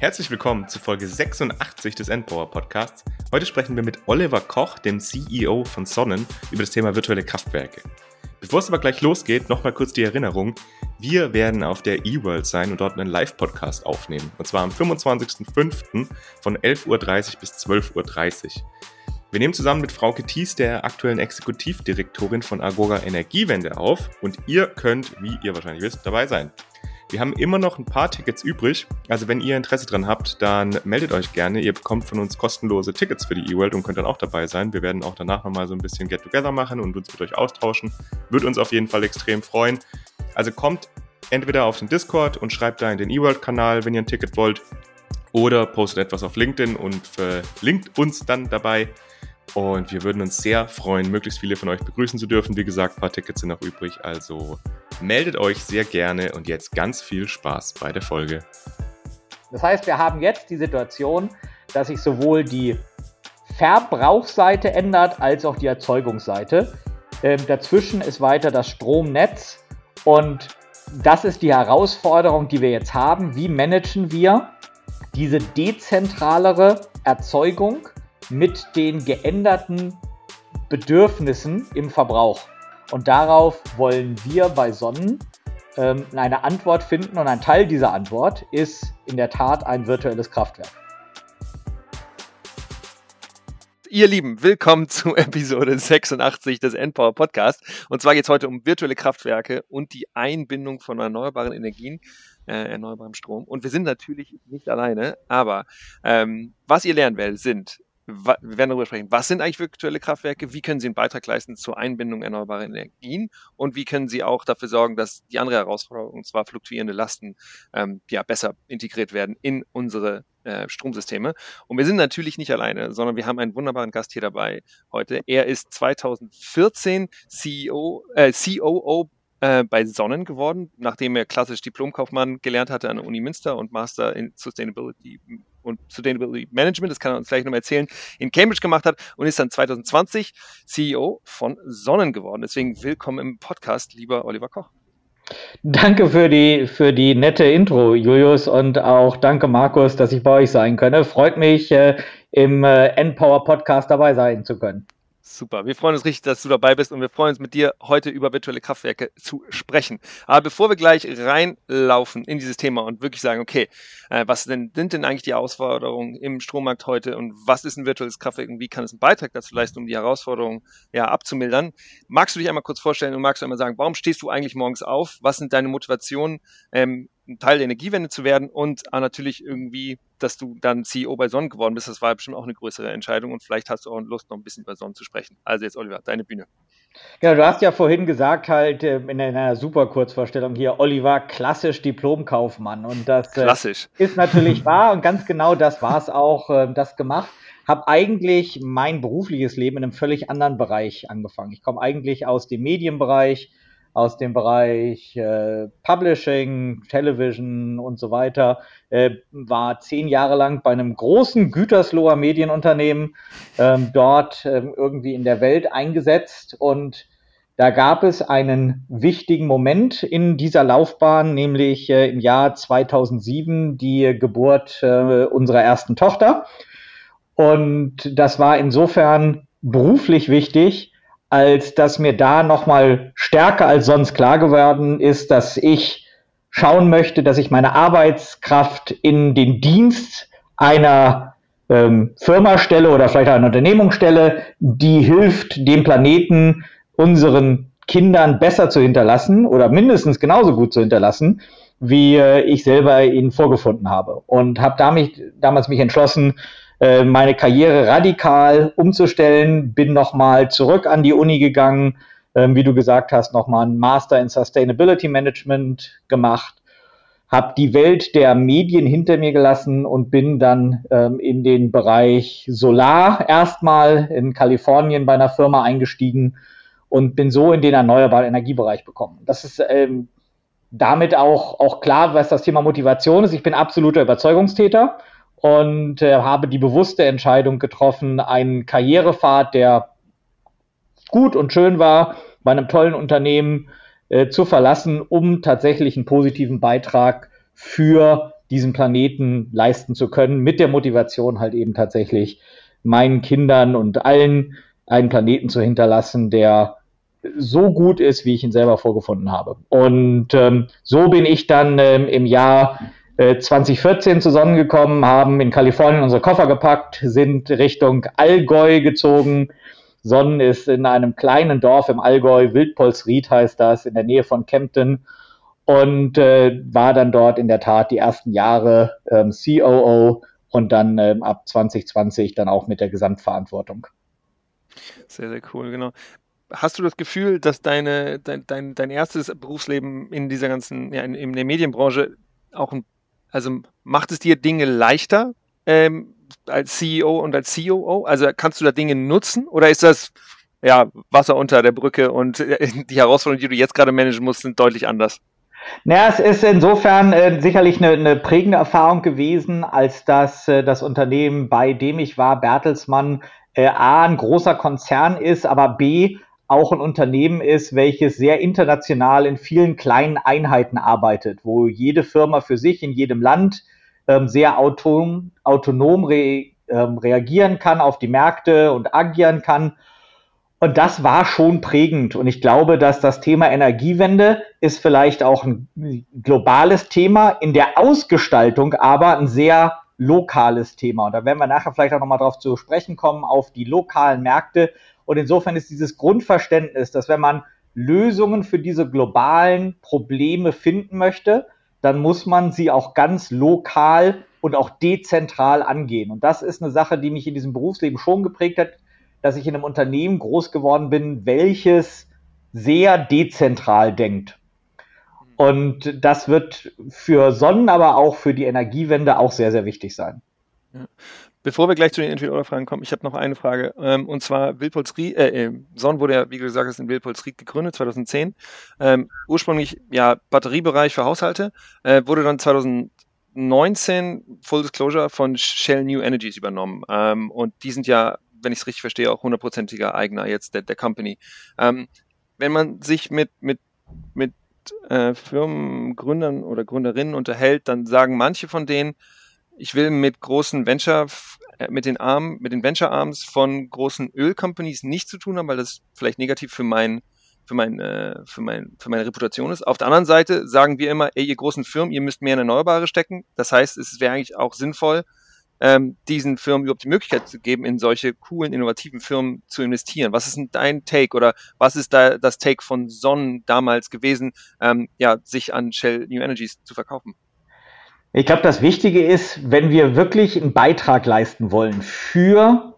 Herzlich willkommen zu Folge 86 des Endpower Podcasts. Heute sprechen wir mit Oliver Koch, dem CEO von Sonnen, über das Thema virtuelle Kraftwerke. Bevor es aber gleich losgeht, nochmal kurz die Erinnerung. Wir werden auf der eWorld sein und dort einen Live-Podcast aufnehmen. Und zwar am 25.05. von 11.30 Uhr bis 12.30 Uhr. Wir nehmen zusammen mit Frauke Thies, der aktuellen Exekutivdirektorin von Agora Energiewende, auf und ihr könnt, wie ihr wahrscheinlich wisst, dabei sein. Wir haben immer noch ein paar Tickets übrig. Also wenn ihr Interesse dran habt, dann meldet euch gerne. Ihr bekommt von uns kostenlose Tickets für die eWorld und könnt dann auch dabei sein. Wir werden auch danach nochmal so ein bisschen Get-Together machen und uns mit euch austauschen. Wird uns auf jeden Fall extrem freuen. Also kommt entweder auf den Discord und schreibt da in den eWorld-Kanal, wenn ihr ein Ticket wollt. Oder postet etwas auf LinkedIn und verlinkt uns dann dabei. Und wir würden uns sehr freuen, möglichst viele von euch begrüßen zu dürfen. Wie gesagt, ein paar Tickets sind noch übrig, also meldet euch sehr gerne und jetzt ganz viel Spaß bei der Folge. Das heißt, wir haben jetzt die Situation, dass sich sowohl die Verbrauchsseite ändert als auch die Erzeugungsseite. Ähm, dazwischen ist weiter das Stromnetz und das ist die Herausforderung, die wir jetzt haben. Wie managen wir diese dezentralere Erzeugung mit den geänderten Bedürfnissen im Verbrauch. Und darauf wollen wir bei Sonnen ähm, eine Antwort finden. Und ein Teil dieser Antwort ist in der Tat ein virtuelles Kraftwerk. Ihr Lieben, willkommen zu Episode 86 des Endpower Podcast. Und zwar geht es heute um virtuelle Kraftwerke und die Einbindung von erneuerbaren Energien, äh, erneuerbarem Strom. Und wir sind natürlich nicht alleine, aber ähm, was ihr lernen werdet, sind wir werden darüber sprechen, was sind eigentlich virtuelle Kraftwerke, wie können sie einen Beitrag leisten zur Einbindung erneuerbarer Energien und wie können sie auch dafür sorgen, dass die andere Herausforderung, und zwar fluktuierende Lasten, ähm, ja, besser integriert werden in unsere äh, Stromsysteme. Und wir sind natürlich nicht alleine, sondern wir haben einen wunderbaren Gast hier dabei heute. Er ist 2014 CEO, äh, COO äh, bei Sonnen geworden, nachdem er klassisch Diplomkaufmann gelernt hatte an der Uni Münster und Master in Sustainability und Sustainability Management, das kann er uns gleich nochmal erzählen, in Cambridge gemacht hat und ist dann 2020 CEO von Sonnen geworden. Deswegen willkommen im Podcast, lieber Oliver Koch. Danke für die, für die nette Intro, Julius, und auch danke, Markus, dass ich bei euch sein könne. Freut mich, äh, im äh, Endpower Podcast dabei sein zu können. Super. Wir freuen uns richtig, dass du dabei bist und wir freuen uns mit dir heute über virtuelle Kraftwerke zu sprechen. Aber bevor wir gleich reinlaufen in dieses Thema und wirklich sagen, okay, äh, was denn, sind denn eigentlich die Herausforderungen im Strommarkt heute und was ist ein virtuelles Kraftwerk und wie kann es einen Beitrag dazu leisten, um die Herausforderungen ja, abzumildern? Magst du dich einmal kurz vorstellen und magst du einmal sagen, warum stehst du eigentlich morgens auf? Was sind deine Motivationen? Ähm, ein Teil der Energiewende zu werden und natürlich irgendwie, dass du dann CEO bei Sonnen geworden bist. Das war bestimmt auch eine größere Entscheidung und vielleicht hast du auch Lust, noch ein bisschen über Sonnen zu sprechen. Also jetzt, Oliver, deine Bühne. Ja, du hast ja vorhin gesagt, halt ähm, in einer super Kurzvorstellung hier, Oliver, klassisch Diplomkaufmann. Und das äh, klassisch. ist natürlich wahr und ganz genau das war es auch, äh, das gemacht. Habe eigentlich mein berufliches Leben in einem völlig anderen Bereich angefangen. Ich komme eigentlich aus dem Medienbereich, aus dem Bereich äh, Publishing, Television und so weiter, äh, war zehn Jahre lang bei einem großen Gütersloher Medienunternehmen ähm, dort äh, irgendwie in der Welt eingesetzt und da gab es einen wichtigen Moment in dieser Laufbahn, nämlich äh, im Jahr 2007 die Geburt äh, unserer ersten Tochter. Und das war insofern beruflich wichtig, als dass mir da nochmal stärker als sonst klar geworden ist, dass ich schauen möchte, dass ich meine Arbeitskraft in den Dienst einer ähm, Firma stelle oder vielleicht einer Unternehmung stelle, die hilft, dem Planeten unseren Kindern besser zu hinterlassen oder mindestens genauso gut zu hinterlassen, wie äh, ich selber ihn vorgefunden habe. Und habe damals mich entschlossen, äh, meine Karriere radikal umzustellen, bin nochmal zurück an die Uni gegangen, ähm, wie du gesagt hast, nochmal einen Master in Sustainability Management gemacht, habe die Welt der Medien hinter mir gelassen und bin dann ähm, in den Bereich Solar erstmal in Kalifornien bei einer Firma eingestiegen und bin so in den erneuerbaren Energiebereich bekommen. Das ist ähm, damit auch, auch klar, was das Thema Motivation ist. Ich bin absoluter Überzeugungstäter und äh, habe die bewusste Entscheidung getroffen, einen Karrierepfad, der gut und schön war, bei einem tollen Unternehmen äh, zu verlassen, um tatsächlich einen positiven Beitrag für diesen Planeten leisten zu können, mit der Motivation halt eben tatsächlich meinen Kindern und allen einen Planeten zu hinterlassen, der so gut ist, wie ich ihn selber vorgefunden habe. Und ähm, so bin ich dann ähm, im Jahr 2014 zusammengekommen, haben in Kalifornien unsere Koffer gepackt, sind Richtung Allgäu gezogen. Sonnen ist in einem kleinen Dorf im Allgäu, Wildpolsried heißt das, in der Nähe von Kempten und äh, war dann dort in der Tat die ersten Jahre ähm, COO und dann ähm, ab 2020 dann auch mit der Gesamtverantwortung. Sehr, sehr cool, genau. Hast du das Gefühl, dass deine, dein, dein, dein erstes Berufsleben in dieser ganzen, ja, in, in der Medienbranche auch ein, also macht es dir Dinge leichter ähm, als CEO und als COO? Also kannst du da Dinge nutzen oder ist das ja Wasser unter der Brücke und äh, die Herausforderungen, die du jetzt gerade managen musst, sind deutlich anders? Naja, es ist insofern äh, sicherlich eine, eine, prägende Erfahrung gewesen, als dass äh, das Unternehmen, bei dem ich war, Bertelsmann, äh, A, ein großer Konzern ist, aber B, auch ein Unternehmen ist, welches sehr international in vielen kleinen Einheiten arbeitet, wo jede Firma für sich in jedem Land ähm, sehr autonom, autonom re, ähm, reagieren kann auf die Märkte und agieren kann und das war schon prägend. Und ich glaube, dass das Thema Energiewende ist vielleicht auch ein globales Thema, in der Ausgestaltung aber ein sehr lokales Thema. Und da werden wir nachher vielleicht auch nochmal drauf zu sprechen kommen, auf die lokalen Märkte. Und insofern ist dieses Grundverständnis, dass wenn man Lösungen für diese globalen Probleme finden möchte, dann muss man sie auch ganz lokal und auch dezentral angehen. Und das ist eine Sache, die mich in diesem Berufsleben schon geprägt hat dass ich in einem Unternehmen groß geworden bin, welches sehr dezentral denkt. Und das wird für Sonnen, aber auch für die Energiewende auch sehr, sehr wichtig sein. Ja. Bevor wir gleich zu den Entweder-Oder-Fragen kommen, ich habe noch eine Frage. Ähm, und zwar Wilpolsried, äh, äh, Sonnen wurde ja, wie gesagt hast, in Wilpolsried gegründet, 2010. Ähm, ursprünglich ja Batteriebereich für Haushalte, äh, wurde dann 2019 Full Disclosure von Shell New Energies übernommen. Ähm, und die sind ja wenn ich es richtig verstehe, auch hundertprozentiger Eigner jetzt der, der Company. Ähm, wenn man sich mit, mit, mit äh, Firmengründern oder Gründerinnen unterhält, dann sagen manche von denen, ich will mit großen Venture, äh, mit den Armen, mit den Venture Arms von großen Ölcompanies nichts zu tun haben, weil das vielleicht negativ für mein, für mein, äh, für mein, für meine Reputation ist. Auf der anderen Seite sagen wir immer, ey, ihr großen Firmen, ihr müsst mehr in Erneuerbare stecken. Das heißt, es wäre eigentlich auch sinnvoll, ähm, diesen Firmen überhaupt die Möglichkeit zu geben, in solche coolen, innovativen Firmen zu investieren. Was ist denn dein Take oder was ist da das Take von Sonnen damals gewesen, ähm, ja, sich an Shell New Energies zu verkaufen? Ich glaube, das Wichtige ist, wenn wir wirklich einen Beitrag leisten wollen für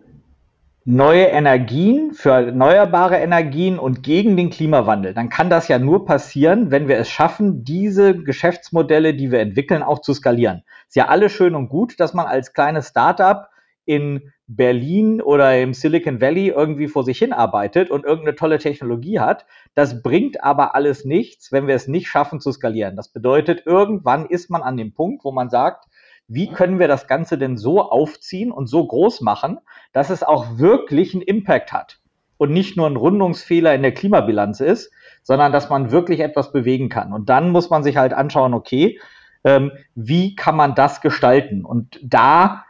neue Energien, für erneuerbare Energien und gegen den Klimawandel, dann kann das ja nur passieren, wenn wir es schaffen, diese Geschäftsmodelle, die wir entwickeln, auch zu skalieren. Ist ja alles schön und gut, dass man als kleines Startup in Berlin oder im Silicon Valley irgendwie vor sich hin arbeitet und irgendeine tolle Technologie hat. Das bringt aber alles nichts, wenn wir es nicht schaffen zu skalieren. Das bedeutet, irgendwann ist man an dem Punkt, wo man sagt, wie können wir das Ganze denn so aufziehen und so groß machen, dass es auch wirklich einen Impact hat und nicht nur ein Rundungsfehler in der Klimabilanz ist, sondern dass man wirklich etwas bewegen kann. Und dann muss man sich halt anschauen, okay, ähm, wie kann man das gestalten? Und da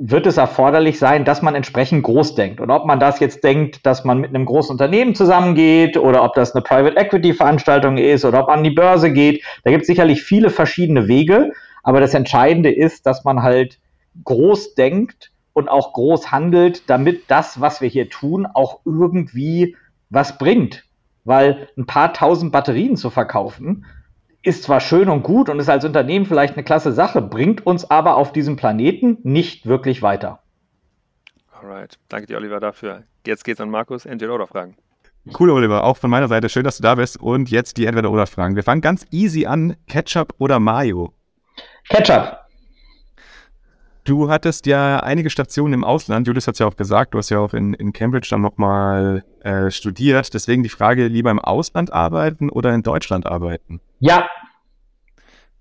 wird es erforderlich sein, dass man entsprechend groß denkt. Und ob man das jetzt denkt, dass man mit einem großen Unternehmen zusammengeht oder ob das eine Private Equity Veranstaltung ist oder ob man an die Börse geht, da gibt es sicherlich viele verschiedene Wege. Aber das Entscheidende ist, dass man halt groß denkt und auch groß handelt, damit das, was wir hier tun, auch irgendwie was bringt. Weil ein paar tausend Batterien zu verkaufen, ist zwar schön und gut und ist als Unternehmen vielleicht eine klasse Sache, bringt uns aber auf diesem Planeten nicht wirklich weiter. Alright, danke dir, Oliver, dafür. Jetzt geht's an Markus, Entweder-Oder-Fragen. Cool, Oliver, auch von meiner Seite. Schön, dass du da bist. Und jetzt die Entweder-Oder-Fragen. Wir fangen ganz easy an. Ketchup oder Mayo? Ketchup. Du hattest ja einige Stationen im Ausland. Julius hat es ja auch gesagt, du hast ja auch in, in Cambridge dann nochmal äh, studiert. Deswegen die Frage, lieber im Ausland arbeiten oder in Deutschland arbeiten? Ja.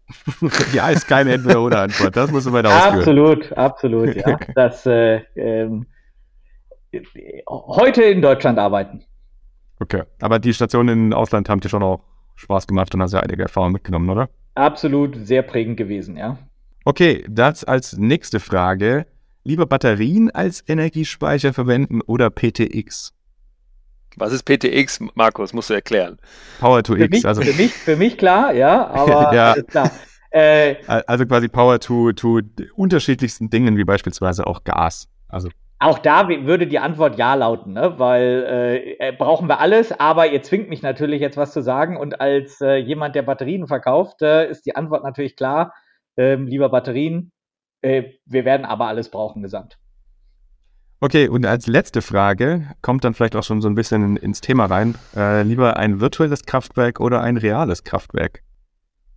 ja, ist keine Entweder-Oder-Antwort. Das muss man weiter ausführen. Absolut, absolut, ja. Das, äh, ähm, heute in Deutschland arbeiten. Okay, aber die Stationen im Ausland haben dir schon auch Spaß gemacht und hast ja einige Erfahrungen mitgenommen, oder? Absolut sehr prägend gewesen, ja. Okay, das als nächste Frage. Lieber Batterien als Energiespeicher verwenden oder PTX? Was ist PTX, Markus? Musst du erklären. Power to für X. Mich, also für, mich, für mich klar, ja, aber ja. klar. Äh, also quasi Power to, to unterschiedlichsten Dingen, wie beispielsweise auch Gas. Also auch da würde die Antwort ja lauten, ne? weil äh, brauchen wir alles, aber ihr zwingt mich natürlich jetzt was zu sagen und als äh, jemand, der Batterien verkauft, äh, ist die Antwort natürlich klar, ähm, lieber Batterien, äh, wir werden aber alles brauchen gesamt. Okay, und als letzte Frage kommt dann vielleicht auch schon so ein bisschen ins Thema rein. Äh, lieber ein virtuelles Kraftwerk oder ein reales Kraftwerk?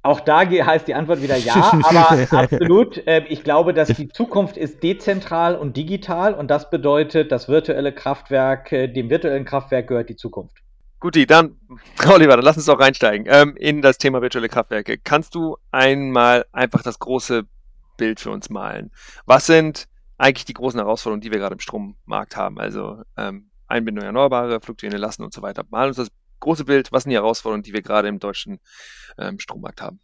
Auch da heißt die Antwort wieder ja, aber absolut. Äh, ich glaube, dass die Zukunft ist dezentral und digital und das bedeutet, das virtuelle Kraftwerk, äh, dem virtuellen Kraftwerk gehört die Zukunft. Guti, dann, Oliver, dann lass uns auch reinsteigen ähm, in das Thema virtuelle Kraftwerke. Kannst du einmal einfach das große Bild für uns malen? Was sind eigentlich die großen Herausforderungen, die wir gerade im Strommarkt haben? Also ähm, Einbindung erneuerbare, fluktuierende Lasten und so weiter. Mal uns das große Bild, was sind die Herausforderungen, die wir gerade im deutschen ähm, Strommarkt haben?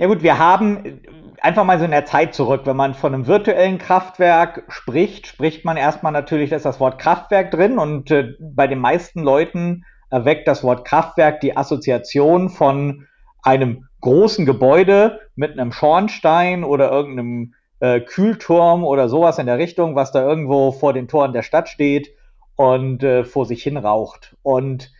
Ja gut, wir haben äh, einfach mal so in der Zeit zurück. Wenn man von einem virtuellen Kraftwerk spricht, spricht man erstmal natürlich, da ist das Wort Kraftwerk drin und äh, bei den meisten Leuten erweckt das Wort Kraftwerk die Assoziation von einem großen Gebäude mit einem Schornstein oder irgendeinem äh, Kühlturm oder sowas in der Richtung, was da irgendwo vor den Toren der Stadt steht und äh, vor sich hin raucht. Und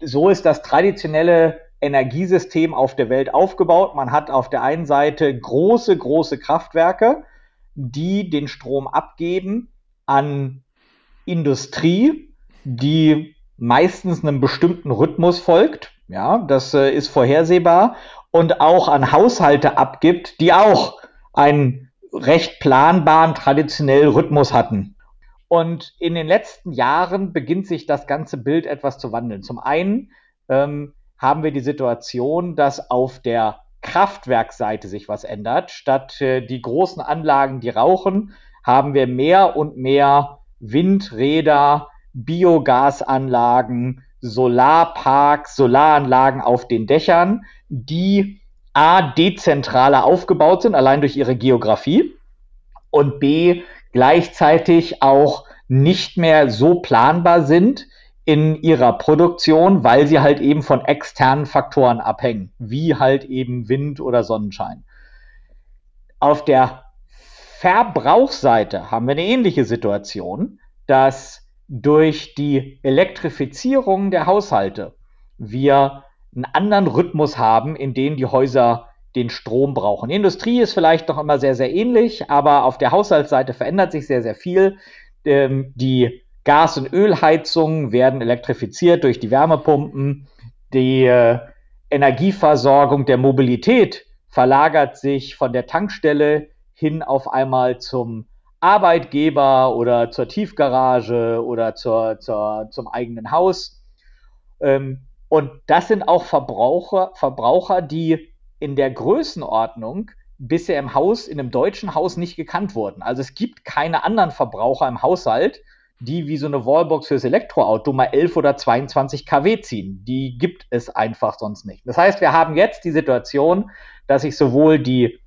so ist das traditionelle Energiesystem auf der Welt aufgebaut. Man hat auf der einen Seite große, große Kraftwerke, die den Strom abgeben an Industrie, die meistens einem bestimmten Rhythmus folgt. Ja, das äh, ist vorhersehbar und auch an Haushalte abgibt, die auch einen recht planbaren, traditionellen Rhythmus hatten. Und in den letzten Jahren beginnt sich das ganze Bild etwas zu wandeln. Zum einen ähm, haben wir die Situation, dass auf der Kraftwerkseite sich was ändert. Statt äh, die großen Anlagen, die rauchen, haben wir mehr und mehr Windräder, Biogasanlagen, Solarparks, Solaranlagen auf den Dächern, die A, dezentraler aufgebaut sind, allein durch ihre Geografie, und B, gleichzeitig auch nicht mehr so planbar sind in ihrer Produktion, weil sie halt eben von externen Faktoren abhängen, wie halt eben Wind oder Sonnenschein. Auf der Verbrauchsseite haben wir eine ähnliche Situation, dass durch die Elektrifizierung der Haushalte wir einen anderen Rhythmus haben, in dem die Häuser den Strom brauchen. Die Industrie ist vielleicht noch immer sehr, sehr ähnlich, aber auf der Haushaltsseite verändert sich sehr, sehr viel. Ähm, die Gas- und Ölheizungen werden elektrifiziert durch die Wärmepumpen. Die äh, Energieversorgung der Mobilität verlagert sich von der Tankstelle hin auf einmal zum Arbeitgeber oder zur Tiefgarage oder zur, zur, zum eigenen Haus. Ähm, und das sind auch Verbraucher, Verbraucher, die in der Größenordnung bisher im Haus, in einem deutschen Haus nicht gekannt wurden. Also es gibt keine anderen Verbraucher im Haushalt, die wie so eine Wallbox fürs Elektroauto mal 11 oder 22 kW ziehen. Die gibt es einfach sonst nicht. Das heißt, wir haben jetzt die Situation, dass sich sowohl die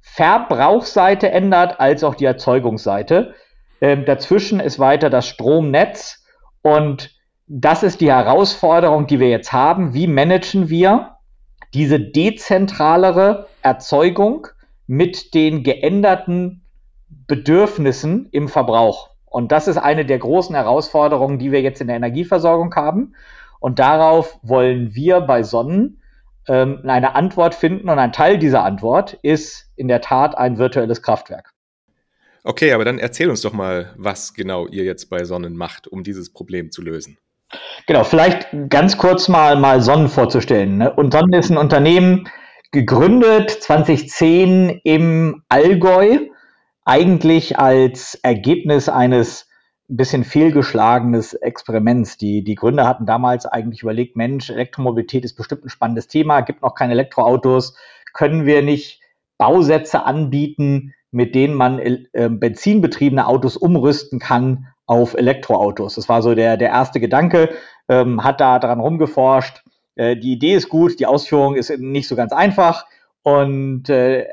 Verbrauchsseite ändert als auch die Erzeugungsseite. Ähm, dazwischen ist weiter das Stromnetz und das ist die Herausforderung, die wir jetzt haben. Wie managen wir diese dezentralere Erzeugung mit den geänderten Bedürfnissen im Verbrauch. Und das ist eine der großen Herausforderungen, die wir jetzt in der Energieversorgung haben. Und darauf wollen wir bei Sonnen ähm, eine Antwort finden. Und ein Teil dieser Antwort ist in der Tat ein virtuelles Kraftwerk. Okay, aber dann erzähl uns doch mal, was genau ihr jetzt bei Sonnen macht, um dieses Problem zu lösen. Genau, vielleicht ganz kurz mal, mal Sonnen vorzustellen. Ne? Und Sonnen ist ein Unternehmen, gegründet 2010 im Allgäu, eigentlich als Ergebnis eines ein bisschen fehlgeschlagenes Experiments. Die, die Gründer hatten damals eigentlich überlegt, Mensch, Elektromobilität ist bestimmt ein spannendes Thema, gibt noch keine Elektroautos, können wir nicht Bausätze anbieten, mit denen man äh, benzinbetriebene Autos umrüsten kann auf Elektroautos. Das war so der, der erste Gedanke, ähm, hat da dran rumgeforscht. Äh, die Idee ist gut, die Ausführung ist nicht so ganz einfach. Und äh,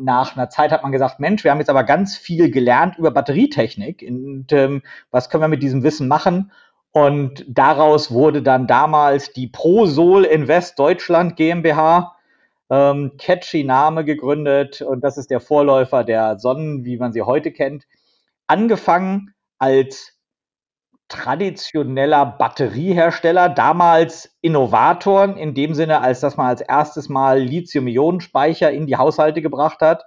nach einer Zeit hat man gesagt, Mensch, wir haben jetzt aber ganz viel gelernt über Batterietechnik und ähm, was können wir mit diesem Wissen machen? Und daraus wurde dann damals die ProSol Invest Deutschland GmbH, ähm, catchy Name gegründet und das ist der Vorläufer der Sonnen, wie man sie heute kennt. Angefangen als traditioneller Batteriehersteller, damals Innovatoren in dem Sinne, als dass man als erstes Mal Lithium-Ionen-Speicher in die Haushalte gebracht hat.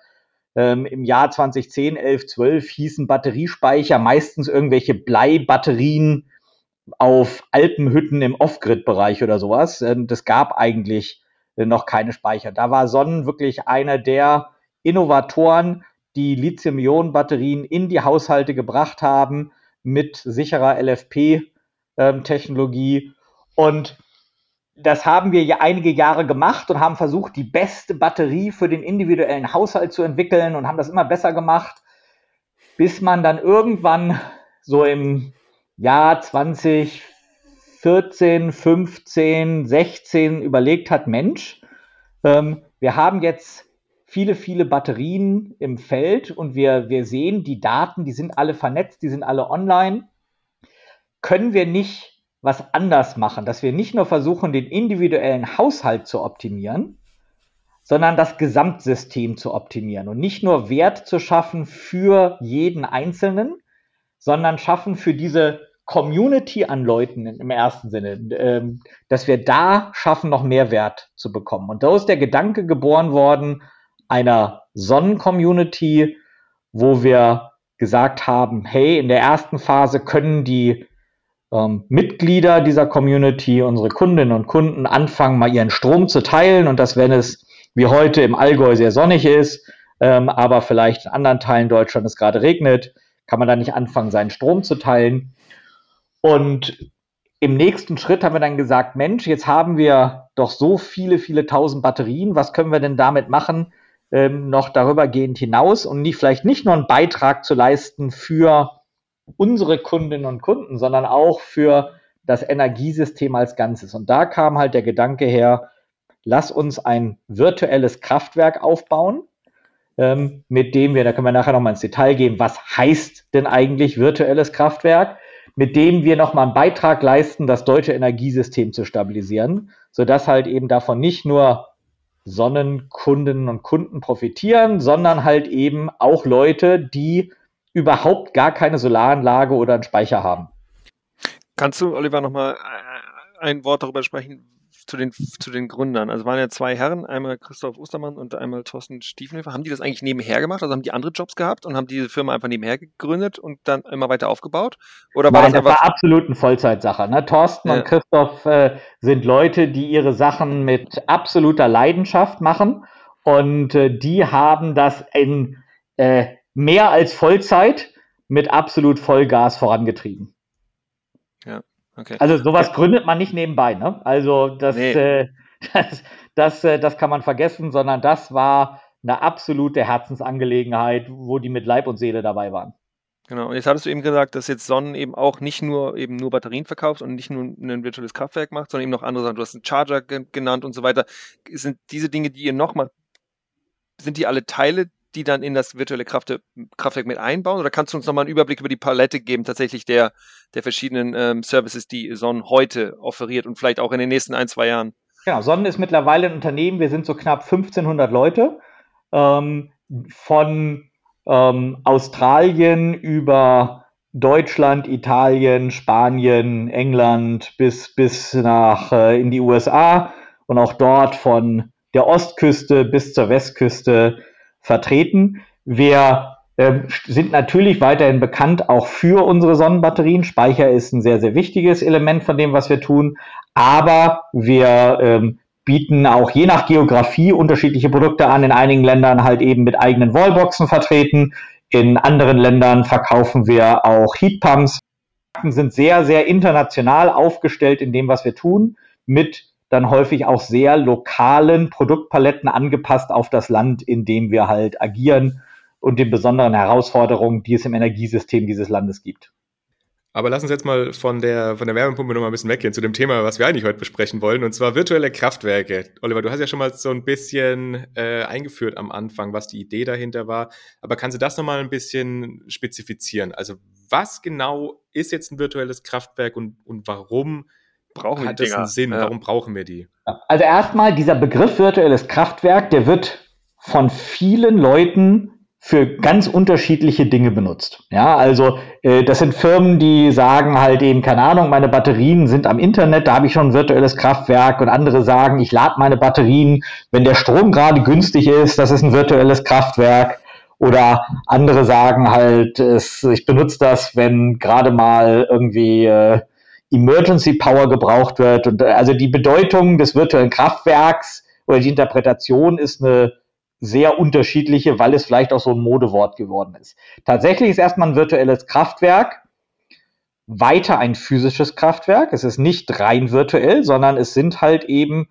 Ähm, Im Jahr 2010, 11, 12 hießen Batteriespeicher meistens irgendwelche Bleibatterien auf Alpenhütten im Off-Grid-Bereich oder sowas. Ähm, das gab eigentlich noch keine Speicher. Da war Sonnen wirklich einer der Innovatoren, die Lithium-Ionen-Batterien in die Haushalte gebracht haben mit sicherer LFP-Technologie. Ähm, und das haben wir ja einige Jahre gemacht und haben versucht, die beste Batterie für den individuellen Haushalt zu entwickeln und haben das immer besser gemacht, bis man dann irgendwann so im Jahr 2014, 15, 16 überlegt hat, Mensch, ähm, wir haben jetzt viele, viele Batterien im Feld und wir, wir sehen die Daten, die sind alle vernetzt, die sind alle online. Können wir nicht was anders machen, dass wir nicht nur versuchen, den individuellen Haushalt zu optimieren, sondern das Gesamtsystem zu optimieren und nicht nur Wert zu schaffen für jeden Einzelnen, sondern schaffen für diese Community an Leuten im ersten Sinne, ähm, dass wir da schaffen, noch mehr Wert zu bekommen. Und da ist der Gedanke geboren worden, einer Sonnen-Community, wo wir gesagt haben, hey, in der ersten Phase können die ähm, Mitglieder dieser Community, unsere Kundinnen und Kunden, anfangen, mal ihren Strom zu teilen und das, wenn es wie heute im Allgäu sehr sonnig ist, ähm, aber vielleicht in anderen Teilen Deutschlands es gerade regnet, kann man da nicht anfangen, seinen Strom zu teilen. Und im nächsten Schritt haben wir dann gesagt, Mensch, jetzt haben wir doch so viele, viele tausend Batterien, was können wir denn damit machen, ähm, noch darüber gehend hinaus und nicht, vielleicht nicht nur einen Beitrag zu leisten für unsere Kundinnen und Kunden, sondern auch für das Energiesystem als Ganzes. Und da kam halt der Gedanke her, lass uns ein virtuelles Kraftwerk aufbauen, ähm, mit dem wir, da können wir nachher nochmal ins Detail gehen, was heißt denn eigentlich virtuelles Kraftwerk, mit dem wir nochmal einen Beitrag leisten, das deutsche Energiesystem zu stabilisieren, sodass halt eben davon nicht nur Sonnenkundinnen und Kunden profitieren, sondern halt eben auch Leute, die überhaupt gar keine Solaranlage oder einen Speicher haben. Kannst du, Oliver, nochmal äh, ein Wort darüber sprechen, zu den, zu den Gründern. Also waren ja zwei Herren, einmal Christoph Ostermann und einmal Thorsten Stiefenhofer. Haben die das eigentlich nebenher gemacht? Also haben die andere Jobs gehabt und haben diese Firma einfach nebenher gegründet und dann immer weiter aufgebaut? Oder war Nein, das, das war absolut eine Vollzeitsache. Ne? Thorsten ja. und Christoph äh, sind Leute, die ihre Sachen mit absoluter Leidenschaft machen und äh, die haben das in äh, mehr als Vollzeit mit absolut Vollgas vorangetrieben. Ja. Okay. Also sowas ja. gründet man nicht nebenbei, ne? Also das, nee. äh, das, das, äh, das kann man vergessen, sondern das war eine absolute Herzensangelegenheit, wo die mit Leib und Seele dabei waren. Genau, und jetzt hattest du eben gesagt, dass jetzt Sonnen eben auch nicht nur eben nur Batterien verkauft und nicht nur ein virtuelles Kraftwerk macht, sondern eben noch andere Sachen. Du hast einen Charger genannt und so weiter. Sind diese Dinge, die ihr noch macht, sind die alle Teile die dann in das virtuelle Kraft Kraftwerk mit einbauen? Oder kannst du uns nochmal einen Überblick über die Palette geben, tatsächlich der, der verschiedenen ähm, Services, die Sonnen heute offeriert und vielleicht auch in den nächsten ein, zwei Jahren? Genau, Sonnen ist mittlerweile ein Unternehmen, wir sind so knapp 1500 Leute, ähm, von ähm, Australien über Deutschland, Italien, Spanien, England bis, bis nach äh, in die USA und auch dort von der Ostküste bis zur Westküste vertreten. Wir äh, sind natürlich weiterhin bekannt auch für unsere Sonnenbatterien. Speicher ist ein sehr, sehr wichtiges Element von dem, was wir tun. Aber wir ähm, bieten auch je nach Geografie unterschiedliche Produkte an. In einigen Ländern halt eben mit eigenen Wallboxen vertreten. In anderen Ländern verkaufen wir auch Heatpumps. Wir sind sehr, sehr international aufgestellt in dem, was wir tun, mit dann häufig auch sehr lokalen Produktpaletten angepasst auf das Land, in dem wir halt agieren und den besonderen Herausforderungen, die es im Energiesystem dieses Landes gibt. Aber lass uns jetzt mal von der, von der Wärmepumpe noch mal ein bisschen weggehen zu dem Thema, was wir eigentlich heute besprechen wollen, und zwar virtuelle Kraftwerke. Oliver, du hast ja schon mal so ein bisschen äh, eingeführt am Anfang, was die Idee dahinter war. Aber kannst du das noch mal ein bisschen spezifizieren? Also was genau ist jetzt ein virtuelles Kraftwerk und, und warum brauchen hat das einen Sinn? Ja. Warum brauchen wir die? Also erstmal, dieser Begriff virtuelles Kraftwerk, der wird von vielen Leuten für ganz unterschiedliche Dinge benutzt. Ja, also äh, das sind Firmen, die sagen halt eben, keine Ahnung, meine Batterien sind am Internet, da habe ich schon ein virtuelles Kraftwerk und andere sagen, ich lade meine Batterien, wenn der Strom gerade günstig ist, das ist ein virtuelles Kraftwerk. Oder andere sagen halt, es, ich benutze das, wenn gerade mal irgendwie äh, Emergency Power gebraucht wird. Und äh, also die Bedeutung des virtuellen Kraftwerks oder die Interpretation ist eine sehr unterschiedliche, weil es vielleicht auch so ein Modewort geworden ist. Tatsächlich ist erstmal ein virtuelles Kraftwerk weiter ein physisches Kraftwerk. Es ist nicht rein virtuell, sondern es sind halt eben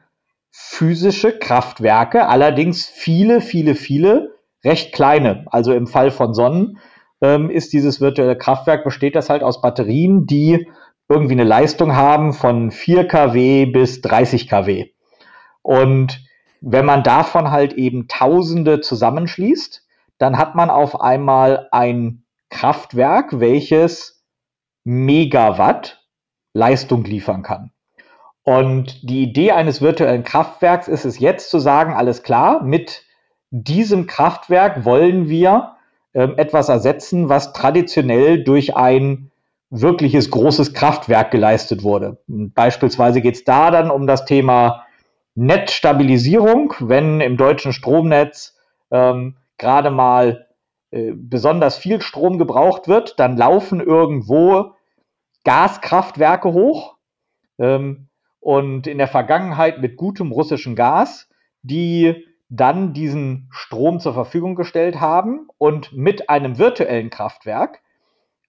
physische Kraftwerke, allerdings viele, viele, viele recht kleine. Also im Fall von Sonnen ähm, ist dieses virtuelle Kraftwerk, besteht das halt aus Batterien, die irgendwie eine Leistung haben von 4 kW bis 30 kW. Und wenn man davon halt eben Tausende zusammenschließt, dann hat man auf einmal ein Kraftwerk, welches Megawatt Leistung liefern kann. Und die Idee eines virtuellen Kraftwerks ist es jetzt zu sagen, alles klar, mit diesem Kraftwerk wollen wir äh, etwas ersetzen, was traditionell durch ein wirkliches großes Kraftwerk geleistet wurde. Beispielsweise geht es da dann um das Thema Netzstabilisierung, wenn im deutschen Stromnetz ähm, gerade mal äh, besonders viel Strom gebraucht wird, dann laufen irgendwo Gaskraftwerke hoch ähm, und in der Vergangenheit mit gutem russischen Gas, die dann diesen Strom zur Verfügung gestellt haben und mit einem virtuellen Kraftwerk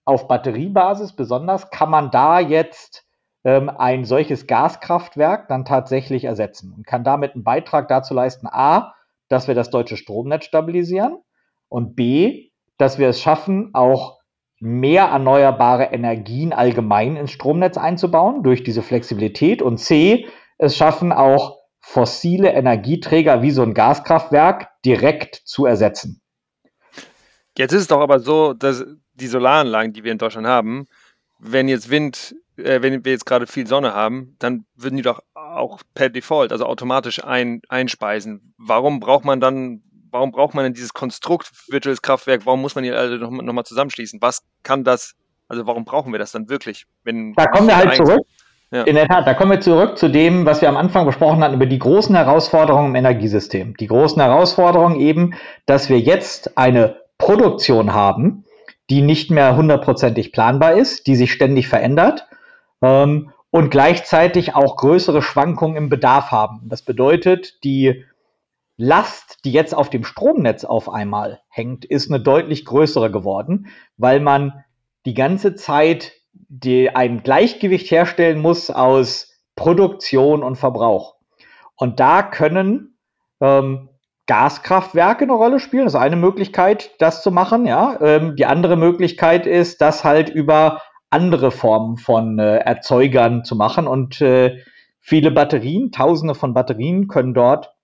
auf Batteriebasis besonders kann man da jetzt ähm, ein solches Gaskraftwerk dann tatsächlich ersetzen und kann damit einen Beitrag dazu leisten, a, dass wir das deutsche Stromnetz stabilisieren und b, dass wir es schaffen, auch mehr erneuerbare Energien allgemein ins Stromnetz einzubauen durch diese Flexibilität und c, es schaffen auch fossile Energieträger wie so ein Gaskraftwerk direkt zu ersetzen. Jetzt ist es doch aber so, dass die Solaranlagen, die wir in Deutschland haben, wenn jetzt Wind äh, wenn wir jetzt gerade viel Sonne haben, dann würden die doch auch per Default, also automatisch ein, einspeisen. Warum braucht man dann, warum braucht man denn dieses Konstrukt virtuelles Kraftwerk? Warum muss man hier also nochmal noch zusammenschließen? Was kann das, also warum brauchen wir das dann wirklich? Wenn da kommen wir halt zurück. Ja. In der Tat, da kommen wir zurück zu dem, was wir am Anfang besprochen hatten, über die großen Herausforderungen im Energiesystem. Die großen Herausforderungen eben, dass wir jetzt eine Produktion haben, die nicht mehr hundertprozentig planbar ist, die sich ständig verändert ähm, und gleichzeitig auch größere Schwankungen im Bedarf haben. Das bedeutet, die Last, die jetzt auf dem Stromnetz auf einmal hängt, ist eine deutlich größere geworden, weil man die ganze Zeit die, ein Gleichgewicht herstellen muss aus Produktion und Verbrauch. Und da können ähm, Gaskraftwerke eine Rolle spielen. Das ist eine Möglichkeit, das zu machen. Ja, ähm, die andere Möglichkeit ist, das halt über andere Formen von äh, Erzeugern zu machen. Und äh, viele Batterien, tausende von Batterien können dort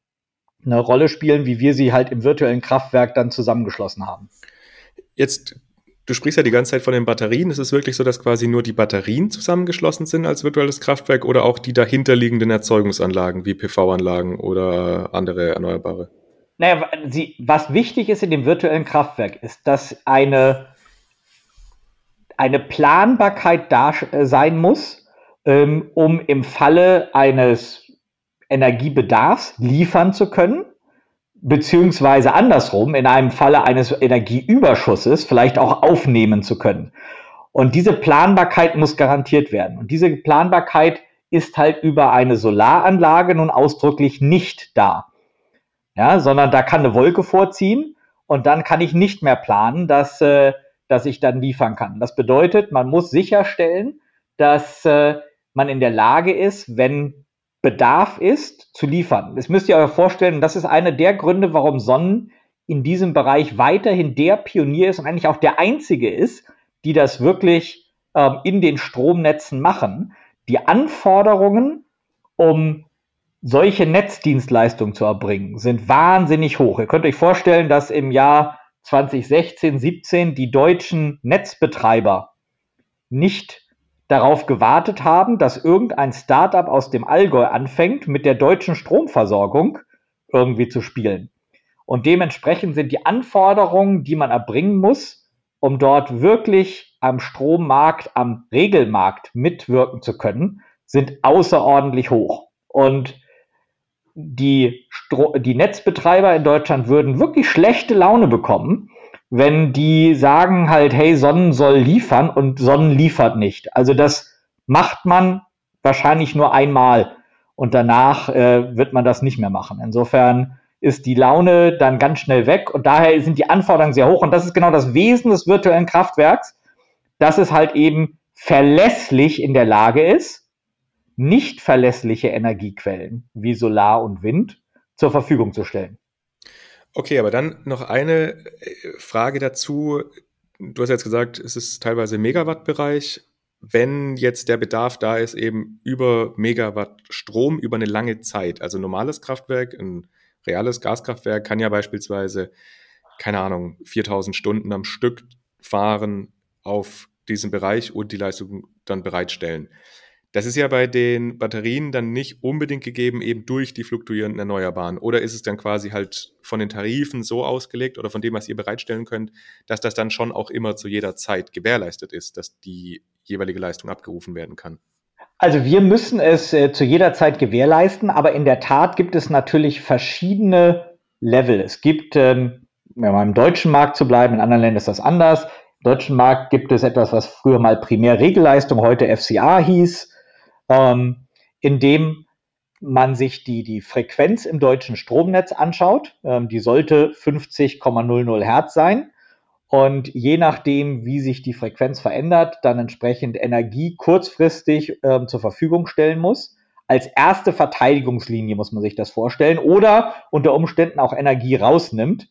eine Rolle spielen, wie wir sie halt im virtuellen Kraftwerk dann zusammengeschlossen haben. Jetzt, du sprichst ja die ganze Zeit von den Batterien. Ist es wirklich so, dass quasi nur die Batterien zusammengeschlossen sind als virtuelles Kraftwerk oder auch die dahinterliegenden Erzeugungsanlagen wie PV-Anlagen oder andere Erneuerbare? Naja, sie, was wichtig ist in dem virtuellen Kraftwerk, ist, dass eine eine Planbarkeit da äh, sein muss, ähm, um im Falle eines Energiebedarfs liefern zu können, beziehungsweise andersrum, in einem Falle eines Energieüberschusses vielleicht auch aufnehmen zu können. Und diese Planbarkeit muss garantiert werden. Und diese Planbarkeit ist halt über eine Solaranlage nun ausdrücklich nicht da. Ja, sondern da kann eine Wolke vorziehen und dann kann ich nicht mehr planen, dass äh, das ich dann liefern kann. Das bedeutet, man muss sicherstellen, dass äh, man in der Lage ist, wenn Bedarf ist, zu liefern. Das müsst ihr euch vorstellen, das ist einer der Gründe, warum Sonnen in diesem Bereich weiterhin der Pionier ist und eigentlich auch der einzige ist, die das wirklich ähm, in den Stromnetzen machen, die Anforderungen, um solche Netzdienstleistungen zu erbringen, sind wahnsinnig hoch. Ihr könnt euch vorstellen, dass im Jahr 2016, 17 die deutschen Netzbetreiber nicht darauf gewartet haben, dass irgendein Startup aus dem Allgäu anfängt, mit der deutschen Stromversorgung irgendwie zu spielen. Und dementsprechend sind die Anforderungen, die man erbringen muss, um dort wirklich am Strommarkt, am Regelmarkt mitwirken zu können, sind außerordentlich hoch. Und die, Stro die Netzbetreiber in Deutschland würden wirklich schlechte Laune bekommen, wenn die sagen halt, hey, Sonnen soll liefern und Sonnen liefert nicht. Also das macht man wahrscheinlich nur einmal und danach äh, wird man das nicht mehr machen. Insofern ist die Laune dann ganz schnell weg und daher sind die Anforderungen sehr hoch und das ist genau das Wesen des virtuellen Kraftwerks, dass es halt eben verlässlich in der Lage ist, nicht verlässliche Energiequellen wie Solar und Wind zur Verfügung zu stellen. Okay, aber dann noch eine äh, Frage dazu. Du hast jetzt gesagt, es ist teilweise im Megawatt-Bereich. Wenn jetzt der Bedarf da ist, eben über Megawatt Strom über eine lange Zeit, also ein normales Kraftwerk, ein reales Gaskraftwerk kann ja beispielsweise, keine Ahnung, 4000 Stunden am Stück fahren auf diesen Bereich und die Leistung dann bereitstellen. Das ist ja bei den Batterien dann nicht unbedingt gegeben, eben durch die fluktuierenden Erneuerbaren. Oder ist es dann quasi halt von den Tarifen so ausgelegt oder von dem, was ihr bereitstellen könnt, dass das dann schon auch immer zu jeder Zeit gewährleistet ist, dass die jeweilige Leistung abgerufen werden kann? Also wir müssen es äh, zu jeder Zeit gewährleisten, aber in der Tat gibt es natürlich verschiedene Level. Es gibt, ähm, man im deutschen Markt zu bleiben, in anderen Ländern ist das anders. Im deutschen Markt gibt es etwas, was früher mal Primärregelleistung, heute FCA hieß ähm, indem man sich die, die Frequenz im deutschen Stromnetz anschaut. Ähm, die sollte 50,00 Hertz sein. Und je nachdem, wie sich die Frequenz verändert, dann entsprechend Energie kurzfristig ähm, zur Verfügung stellen muss. Als erste Verteidigungslinie muss man sich das vorstellen oder unter Umständen auch Energie rausnimmt.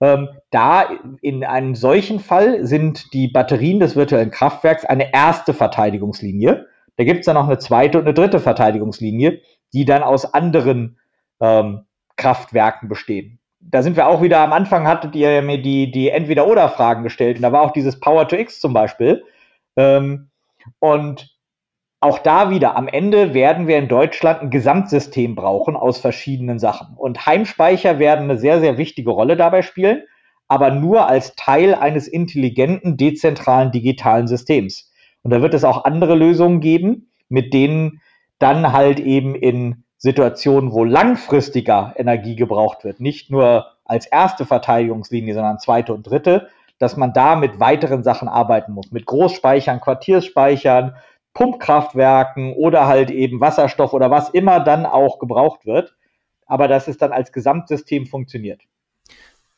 Ähm, da in einem solchen Fall sind die Batterien des virtuellen Kraftwerks eine erste Verteidigungslinie. Da gibt es dann noch eine zweite und eine dritte Verteidigungslinie, die dann aus anderen ähm, Kraftwerken bestehen. Da sind wir auch wieder am Anfang, hattet ihr mir die, die Entweder-Oder-Fragen gestellt und da war auch dieses Power to X zum Beispiel. Ähm, und auch da wieder, am Ende werden wir in Deutschland ein Gesamtsystem brauchen aus verschiedenen Sachen. Und Heimspeicher werden eine sehr, sehr wichtige Rolle dabei spielen, aber nur als Teil eines intelligenten, dezentralen, digitalen Systems. Und da wird es auch andere Lösungen geben, mit denen dann halt eben in Situationen, wo langfristiger Energie gebraucht wird, nicht nur als erste Verteidigungslinie, sondern zweite und dritte, dass man da mit weiteren Sachen arbeiten muss, mit Großspeichern, Quartiersspeichern, Pumpkraftwerken oder halt eben Wasserstoff oder was immer dann auch gebraucht wird, aber dass es dann als Gesamtsystem funktioniert.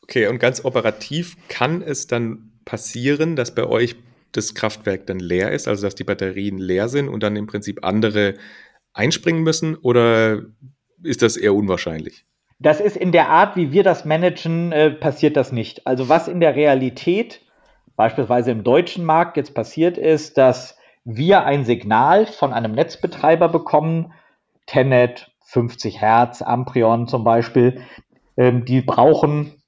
Okay, und ganz operativ kann es dann passieren, dass bei euch das Kraftwerk dann leer ist, also dass die Batterien leer sind und dann im Prinzip andere einspringen müssen? Oder ist das eher unwahrscheinlich? Das ist in der Art, wie wir das managen, äh, passiert das nicht. Also was in der Realität, beispielsweise im deutschen Markt jetzt passiert ist, dass wir ein Signal von einem Netzbetreiber bekommen, Tenet, 50 Hertz, Amprion zum Beispiel, ähm, die brauchen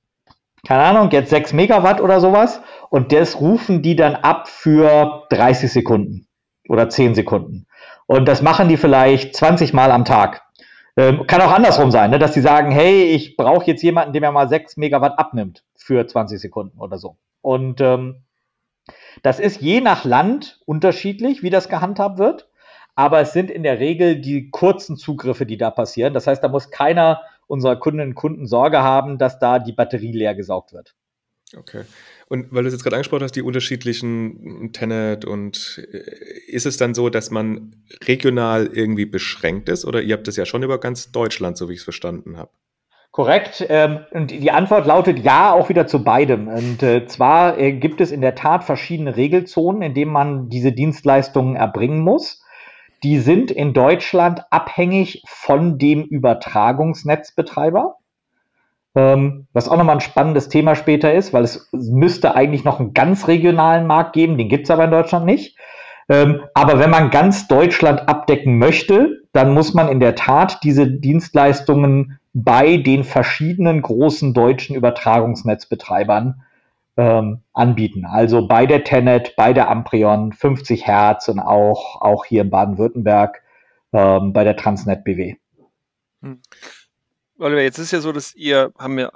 keine Ahnung, jetzt 6 Megawatt oder sowas. Und das rufen die dann ab für 30 Sekunden oder 10 Sekunden. Und das machen die vielleicht 20 Mal am Tag. Ähm, kann auch andersrum sein, ne? dass die sagen, hey, ich brauche jetzt jemanden, der mir mal 6 Megawatt abnimmt für 20 Sekunden oder so. Und ähm, das ist je nach Land unterschiedlich, wie das gehandhabt wird. Aber es sind in der Regel die kurzen Zugriffe, die da passieren. Das heißt, da muss keiner unserer Kundinnen und Kunden Sorge haben, dass da die Batterie leer gesaugt wird. Okay. Und weil du es jetzt gerade angesprochen hast, die unterschiedlichen Tenet und äh, ist es dann so, dass man regional irgendwie beschränkt ist oder ihr habt das ja schon über ganz Deutschland, so wie ich es verstanden habe? Korrekt. Ähm, und die Antwort lautet ja, auch wieder zu beidem. Und äh, zwar äh, gibt es in der Tat verschiedene Regelzonen, in denen man diese Dienstleistungen erbringen muss die sind in Deutschland abhängig von dem Übertragungsnetzbetreiber. Ähm, was auch nochmal ein spannendes Thema später ist, weil es müsste eigentlich noch einen ganz regionalen Markt geben, den gibt es aber in Deutschland nicht. Ähm, aber wenn man ganz Deutschland abdecken möchte, dann muss man in der Tat diese Dienstleistungen bei den verschiedenen großen deutschen Übertragungsnetzbetreibern ähm, anbieten. Also bei der Tenet, bei der Amprion, 50 Hertz und auch, auch hier in Baden-Württemberg ähm, bei der Transnet BW. Hm. Oliver, jetzt ist ja so, dass ihr, haben wir,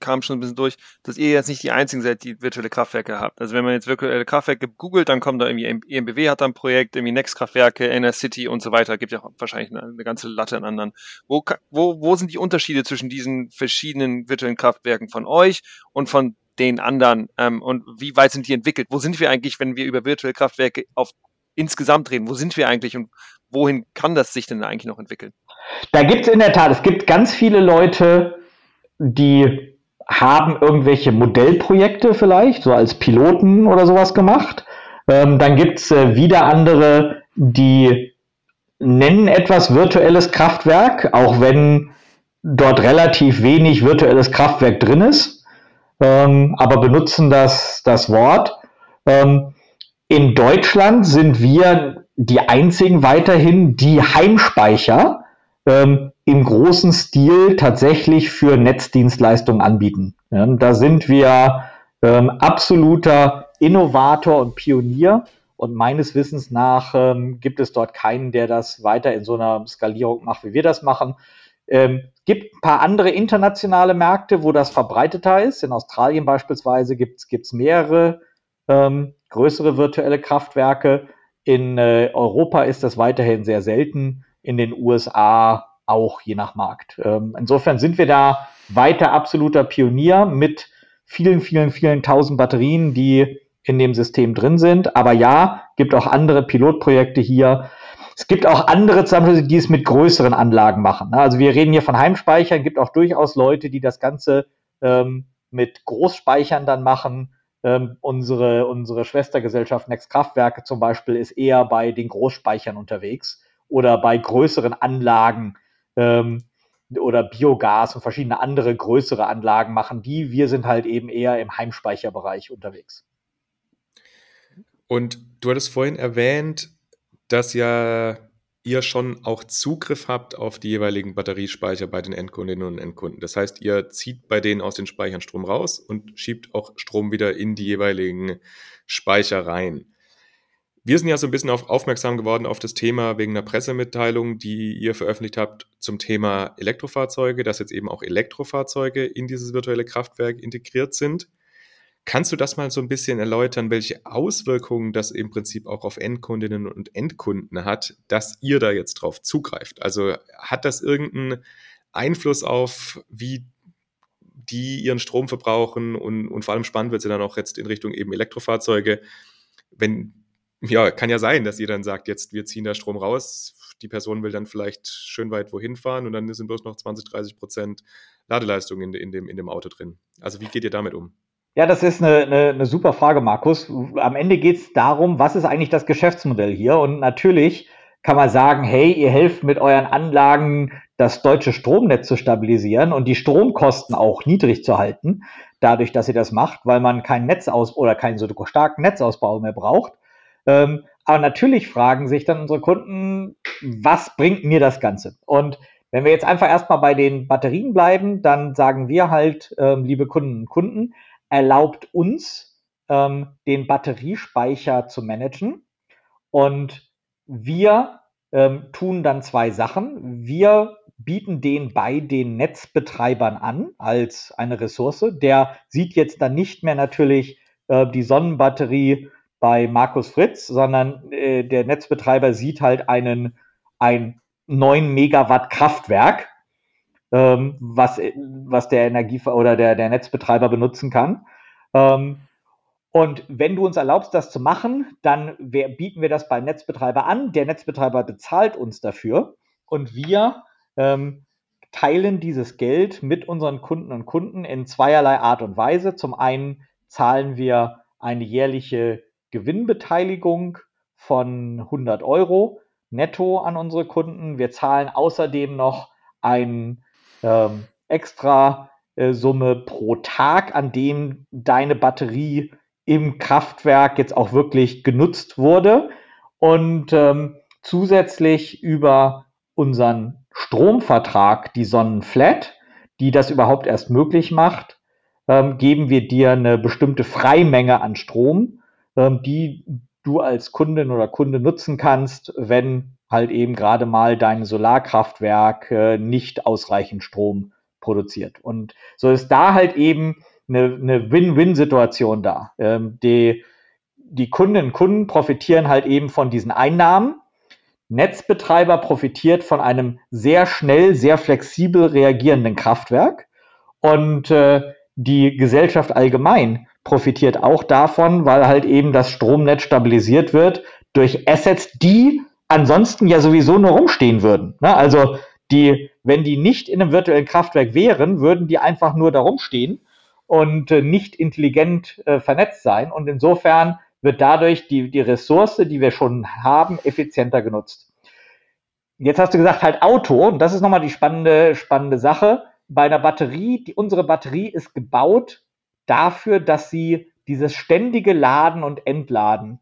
kam schon ein bisschen durch, dass ihr jetzt nicht die einzigen seid, die virtuelle Kraftwerke habt. Also wenn man jetzt virtuelle Kraftwerke googelt, dann kommt da irgendwie EMBW hat da ein Projekt, irgendwie Next-Kraftwerke, NR City und so weiter. Gibt ja wahrscheinlich eine, eine, ganze Latte an anderen. Wo, wo, wo sind die Unterschiede zwischen diesen verschiedenen virtuellen Kraftwerken von euch und von den anderen? Ähm, und wie weit sind die entwickelt? Wo sind wir eigentlich, wenn wir über virtuelle Kraftwerke auf insgesamt reden? Wo sind wir eigentlich und wohin kann das sich denn eigentlich noch entwickeln? Da gibt es in der Tat, es gibt ganz viele Leute, die haben irgendwelche Modellprojekte vielleicht, so als Piloten oder sowas gemacht. Ähm, dann gibt es äh, wieder andere, die nennen etwas virtuelles Kraftwerk, auch wenn dort relativ wenig virtuelles Kraftwerk drin ist, ähm, aber benutzen das, das Wort. Ähm, in Deutschland sind wir die einzigen weiterhin, die Heimspeicher ähm, im großen Stil tatsächlich für Netzdienstleistungen anbieten. Ja, da sind wir ähm, absoluter Innovator und Pionier. Und meines Wissens nach ähm, gibt es dort keinen, der das weiter in so einer Skalierung macht, wie wir das machen. Ähm, gibt ein paar andere internationale Märkte, wo das verbreiteter ist. In Australien beispielsweise gibt es mehrere ähm, größere virtuelle Kraftwerke. In äh, Europa ist das weiterhin sehr selten in den USA auch, je nach Markt. Ähm, insofern sind wir da weiter absoluter Pionier mit vielen, vielen, vielen tausend Batterien, die in dem System drin sind. Aber ja, gibt auch andere Pilotprojekte hier. Es gibt auch andere Zusammenschlüsse, die es mit größeren Anlagen machen. Also wir reden hier von Heimspeichern, gibt auch durchaus Leute, die das Ganze ähm, mit Großspeichern dann machen. Ähm, unsere, unsere Schwestergesellschaft Next Kraftwerke zum Beispiel ist eher bei den Großspeichern unterwegs oder bei größeren Anlagen ähm, oder Biogas und verschiedene andere größere Anlagen machen die. Wir sind halt eben eher im Heimspeicherbereich unterwegs. Und du hattest vorhin erwähnt, dass ja ihr schon auch Zugriff habt auf die jeweiligen Batteriespeicher bei den Endkundinnen und Endkunden. Das heißt, ihr zieht bei denen aus den Speichern Strom raus und schiebt auch Strom wieder in die jeweiligen Speicher rein. Wir sind ja so ein bisschen auf, aufmerksam geworden auf das Thema wegen einer Pressemitteilung, die ihr veröffentlicht habt zum Thema Elektrofahrzeuge, dass jetzt eben auch Elektrofahrzeuge in dieses virtuelle Kraftwerk integriert sind. Kannst du das mal so ein bisschen erläutern, welche Auswirkungen das im Prinzip auch auf Endkundinnen und Endkunden hat, dass ihr da jetzt drauf zugreift? Also hat das irgendeinen Einfluss auf, wie die ihren Strom verbrauchen und, und vor allem spannend wird sie dann auch jetzt in Richtung eben Elektrofahrzeuge, wenn ja, kann ja sein, dass ihr dann sagt, jetzt wir ziehen da Strom raus. Die Person will dann vielleicht schön weit wohin fahren und dann sind bloß noch 20, 30 Prozent Ladeleistung in, in, dem, in dem Auto drin. Also wie geht ihr damit um? Ja, das ist eine, eine, eine super Frage, Markus. Am Ende geht es darum, was ist eigentlich das Geschäftsmodell hier? Und natürlich kann man sagen, hey, ihr helft mit euren Anlagen das deutsche Stromnetz zu stabilisieren und die Stromkosten auch niedrig zu halten, dadurch, dass ihr das macht, weil man keinen Netzaus oder keinen so starken Netzausbau mehr braucht. Ähm, aber natürlich fragen sich dann unsere Kunden, was bringt mir das Ganze? Und wenn wir jetzt einfach erstmal bei den Batterien bleiben, dann sagen wir halt, ähm, liebe Kunden und Kunden, erlaubt uns, ähm, den Batteriespeicher zu managen. Und wir ähm, tun dann zwei Sachen. Wir bieten den bei den Netzbetreibern an als eine Ressource. Der sieht jetzt dann nicht mehr natürlich äh, die Sonnenbatterie bei Markus Fritz, sondern äh, der Netzbetreiber sieht halt einen ein 9 Megawatt Kraftwerk, ähm, was, was der Energie oder der, der Netzbetreiber benutzen kann. Ähm, und wenn du uns erlaubst, das zu machen, dann wir, bieten wir das beim Netzbetreiber an. Der Netzbetreiber bezahlt uns dafür und wir ähm, teilen dieses Geld mit unseren Kunden und Kunden in zweierlei Art und Weise. Zum einen zahlen wir eine jährliche Gewinnbeteiligung von 100 Euro netto an unsere Kunden. Wir zahlen außerdem noch eine ähm, extra äh, Summe pro Tag, an dem deine Batterie im Kraftwerk jetzt auch wirklich genutzt wurde. und ähm, zusätzlich über unseren Stromvertrag, die Sonnenflat, die das überhaupt erst möglich macht, ähm, geben wir dir eine bestimmte Freimenge an Strom, ähm, die du als Kundin oder Kunde nutzen kannst, wenn halt eben gerade mal dein Solarkraftwerk äh, nicht ausreichend Strom produziert. Und so ist da halt eben eine, eine Win-Win-Situation da. Ähm, die, die Kundinnen und Kunden profitieren halt eben von diesen Einnahmen. Netzbetreiber profitiert von einem sehr schnell, sehr flexibel reagierenden Kraftwerk. Und äh, die Gesellschaft allgemein profitiert auch davon, weil halt eben das Stromnetz stabilisiert wird durch Assets, die ansonsten ja sowieso nur rumstehen würden. Ne? Also die, wenn die nicht in einem virtuellen Kraftwerk wären, würden die einfach nur da rumstehen und äh, nicht intelligent äh, vernetzt sein. Und insofern wird dadurch die, die Ressource, die wir schon haben, effizienter genutzt. Jetzt hast du gesagt, halt Auto, und das ist nochmal die spannende, spannende Sache. Bei einer Batterie, die, unsere Batterie ist gebaut dafür, dass sie dieses ständige Laden und Entladen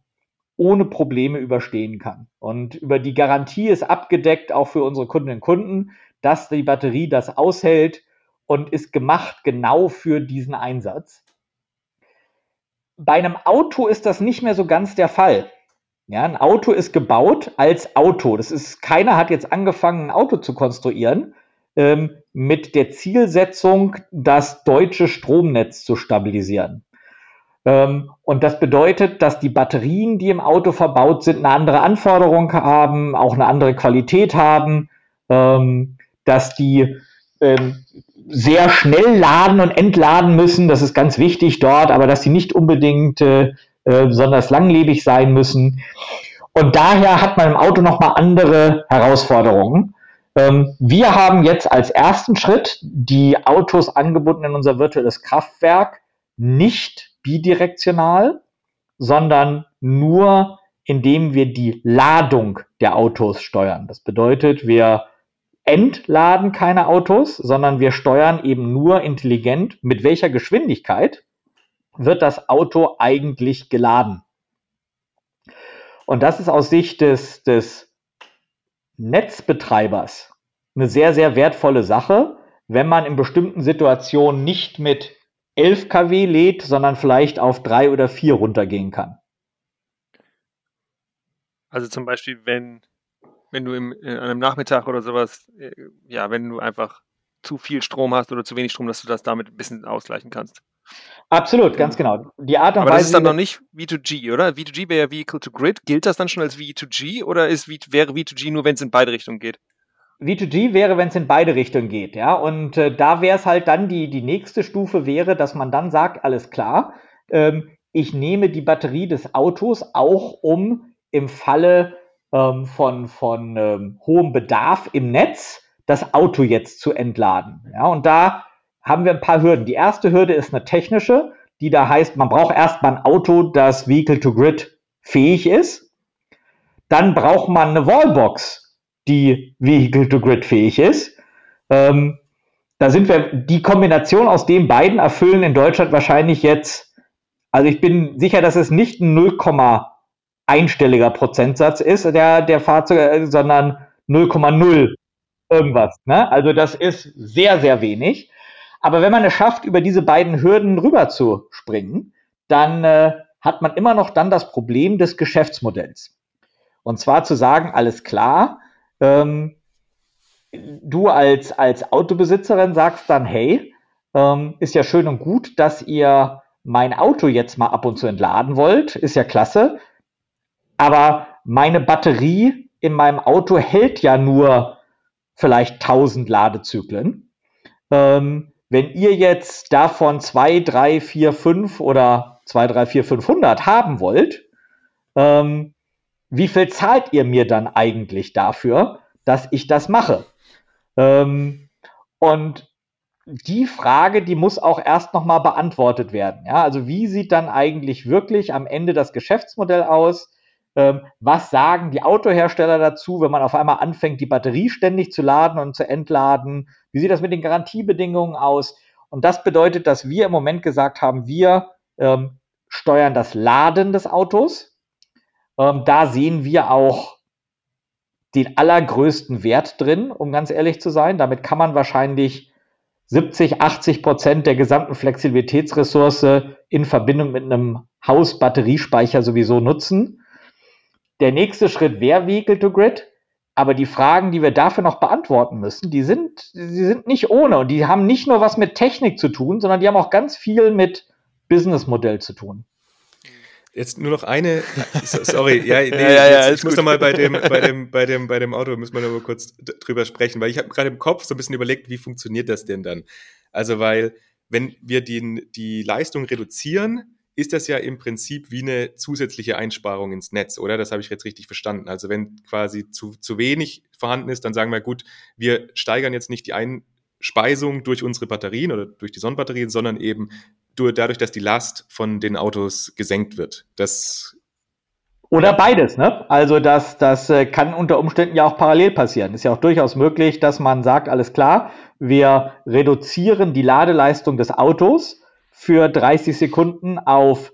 ohne Probleme überstehen kann. Und über die Garantie ist abgedeckt, auch für unsere Kundinnen und Kunden, dass die Batterie das aushält und ist gemacht genau für diesen Einsatz. Bei einem Auto ist das nicht mehr so ganz der Fall. Ja, ein Auto ist gebaut als Auto. Das ist, keiner hat jetzt angefangen, ein Auto zu konstruieren ähm, mit der Zielsetzung, das deutsche Stromnetz zu stabilisieren. Ähm, und das bedeutet, dass die Batterien, die im Auto verbaut sind, eine andere Anforderung haben, auch eine andere Qualität haben, ähm, dass die ähm, sehr schnell laden und entladen müssen. Das ist ganz wichtig dort, aber dass sie nicht unbedingt äh, äh, besonders langlebig sein müssen. Und daher hat man im Auto nochmal andere Herausforderungen. Wir haben jetzt als ersten Schritt die Autos angebunden in unser virtuelles Kraftwerk nicht bidirektional, sondern nur indem wir die Ladung der Autos steuern. Das bedeutet, wir entladen keine Autos, sondern wir steuern eben nur intelligent, mit welcher Geschwindigkeit wird das Auto eigentlich geladen. Und das ist aus Sicht des, des Netzbetreibers eine sehr, sehr wertvolle Sache, wenn man in bestimmten Situationen nicht mit 11 kW lädt, sondern vielleicht auf 3 oder 4 runtergehen kann. Also zum Beispiel, wenn, wenn du im, an einem Nachmittag oder sowas, äh, ja, wenn du einfach zu viel Strom hast oder zu wenig Strom, dass du das damit ein bisschen ausgleichen kannst. Absolut, ganz genau. Die Art und Aber Weise, das ist dann noch nicht V2G, oder? V2G wäre ja Vehicle to Grid. Gilt das dann schon als V2G oder ist, wäre V2G nur, wenn es in beide Richtungen geht? V2G wäre, wenn es in beide Richtungen geht, ja. Und äh, da wäre es halt dann die, die nächste Stufe wäre, dass man dann sagt, alles klar, ähm, ich nehme die Batterie des Autos auch um im Falle ähm, von, von ähm, hohem Bedarf im Netz das Auto jetzt zu entladen. Ja, und da haben wir ein paar Hürden. Die erste Hürde ist eine technische, die da heißt, man braucht erstmal ein Auto, das Vehicle to Grid fähig ist. Dann braucht man eine Wallbox, die Vehicle-to-Grid fähig ist. Ähm, da sind wir, die Kombination aus den beiden erfüllen in Deutschland wahrscheinlich jetzt, also ich bin sicher, dass es nicht ein 0, einstelliger Prozentsatz ist, der, der Fahrzeuge, sondern 0,0 irgendwas. Ne? Also das ist sehr, sehr wenig. Aber wenn man es schafft, über diese beiden Hürden rüber zu springen, dann äh, hat man immer noch dann das Problem des Geschäftsmodells. Und zwar zu sagen, alles klar, ähm, du als, als Autobesitzerin sagst dann, hey, ähm, ist ja schön und gut, dass ihr mein Auto jetzt mal ab und zu entladen wollt, ist ja klasse, aber meine Batterie in meinem Auto hält ja nur vielleicht 1000 Ladezyklen. Ähm, wenn ihr jetzt davon 2, 3, 4, 5 oder 2, 3, 4, 500 haben wollt, ähm, wie viel zahlt ihr mir dann eigentlich dafür, dass ich das mache? Ähm, und die Frage, die muss auch erst nochmal beantwortet werden. Ja, also wie sieht dann eigentlich wirklich am Ende das Geschäftsmodell aus? Ähm, was sagen die Autohersteller dazu, wenn man auf einmal anfängt, die Batterie ständig zu laden und zu entladen? Wie sieht das mit den Garantiebedingungen aus? Und das bedeutet, dass wir im Moment gesagt haben, wir ähm, steuern das Laden des Autos Ähm, da sehen wir auch den allergrößten Wert drin, um ganz ehrlich zu sein. Damit kann man wahrscheinlich 70, 80 Prozent der gesamten Flexibilitätsressource in Verbindung mit einem Hausbatteriespeicher sowieso nutzen. Der nächste Schritt wäre Vehicle to Grid. Aber die Fragen, die wir dafür noch beantworten müssen, die sind, die sind nicht ohne. Und die haben nicht nur was mit Technik zu tun, sondern die haben auch ganz viel mit Businessmodell zu tun. Jetzt nur noch eine, sorry, ja, nee, ja, ja, ja, ich muss noch mal bei dem, bei dem, bei dem, bei dem Auto müssen wir noch mal kurz drüber sprechen, weil ich habe gerade im Kopf so ein bisschen überlegt, wie funktioniert das denn dann? Also, weil, wenn wir die, die Leistung reduzieren, ist das ja im Prinzip wie eine zusätzliche Einsparung ins Netz, oder? Das habe ich jetzt richtig verstanden. Also wenn quasi zu, zu wenig vorhanden ist, dann sagen wir, gut, wir steigern jetzt nicht die Einspeisung durch unsere Batterien oder durch die Sonnenbatterien, sondern eben dadurch, dass die Last von den Autos gesenkt wird. Das oder beides, ne? Also das, das äh, kann unter Umständen ja auch parallel passieren. Ist ja auch durchaus möglich, dass man sagt, alles klar, wir reduzieren die Ladeleistung des Autos für 30 Sekunden auf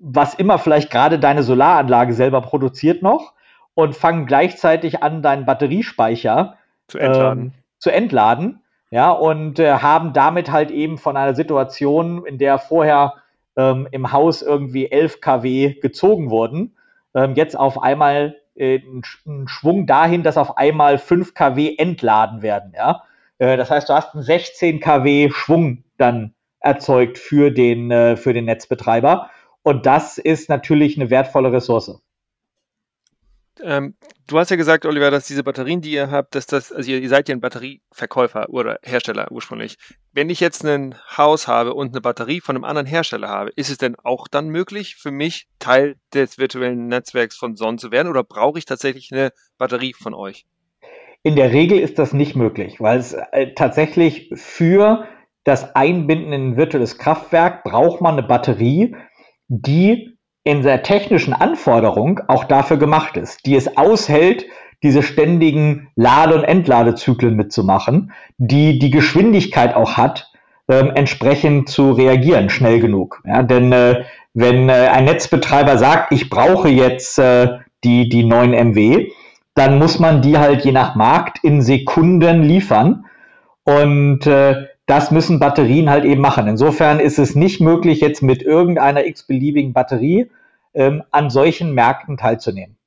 was immer vielleicht gerade deine Solaranlage selber produziert noch und fangen gleichzeitig an, deinen Batteriespeicher zu entladen. Ähm, zu entladen. Ja, und äh, haben damit halt eben von einer Situation, in der vorher ähm, im Haus irgendwie 11 kW gezogen wurden, ähm, jetzt auf einmal äh, einen Schwung dahin, dass auf einmal 5 kW entladen werden. Ja, äh, das heißt, du hast einen 16 kW Schwung dann erzeugt für den, äh, für den Netzbetreiber. Und das ist natürlich eine wertvolle Ressource. Ähm, du hast ja gesagt, Oliver, dass diese Batterien, die ihr habt, dass das, also ihr, seid ja ein Batterieverkäufer oder Hersteller ursprünglich. Wenn ich jetzt ein Haus habe und eine Batterie von einem anderen Hersteller habe, ist es denn auch dann möglich für mich, Teil des virtuellen Netzwerks von Sonnen zu werden oder brauche ich tatsächlich eine Batterie von euch? In der Regel ist das nicht möglich, weil es äh, tatsächlich für das Einbinden in ein virtuelles Kraftwerk braucht man eine Batterie, die in der technischen Anforderung auch dafür gemacht ist, die es aushält, diese ständigen Lade- und Entladezyklen mitzumachen, die die Geschwindigkeit auch hat, ähm, entsprechend zu reagieren, schnell genug. Ja, denn äh, wenn äh, ein Netzbetreiber sagt, ich brauche jetzt äh, die, die 9 MW, dann muss man die halt je nach Markt in Sekunden liefern. Und äh, das müssen Batterien halt eben machen. Insofern ist es nicht möglich, jetzt mit irgendeiner x-beliebigen Batterie ähm, an solchen Märkten teilzunehmen.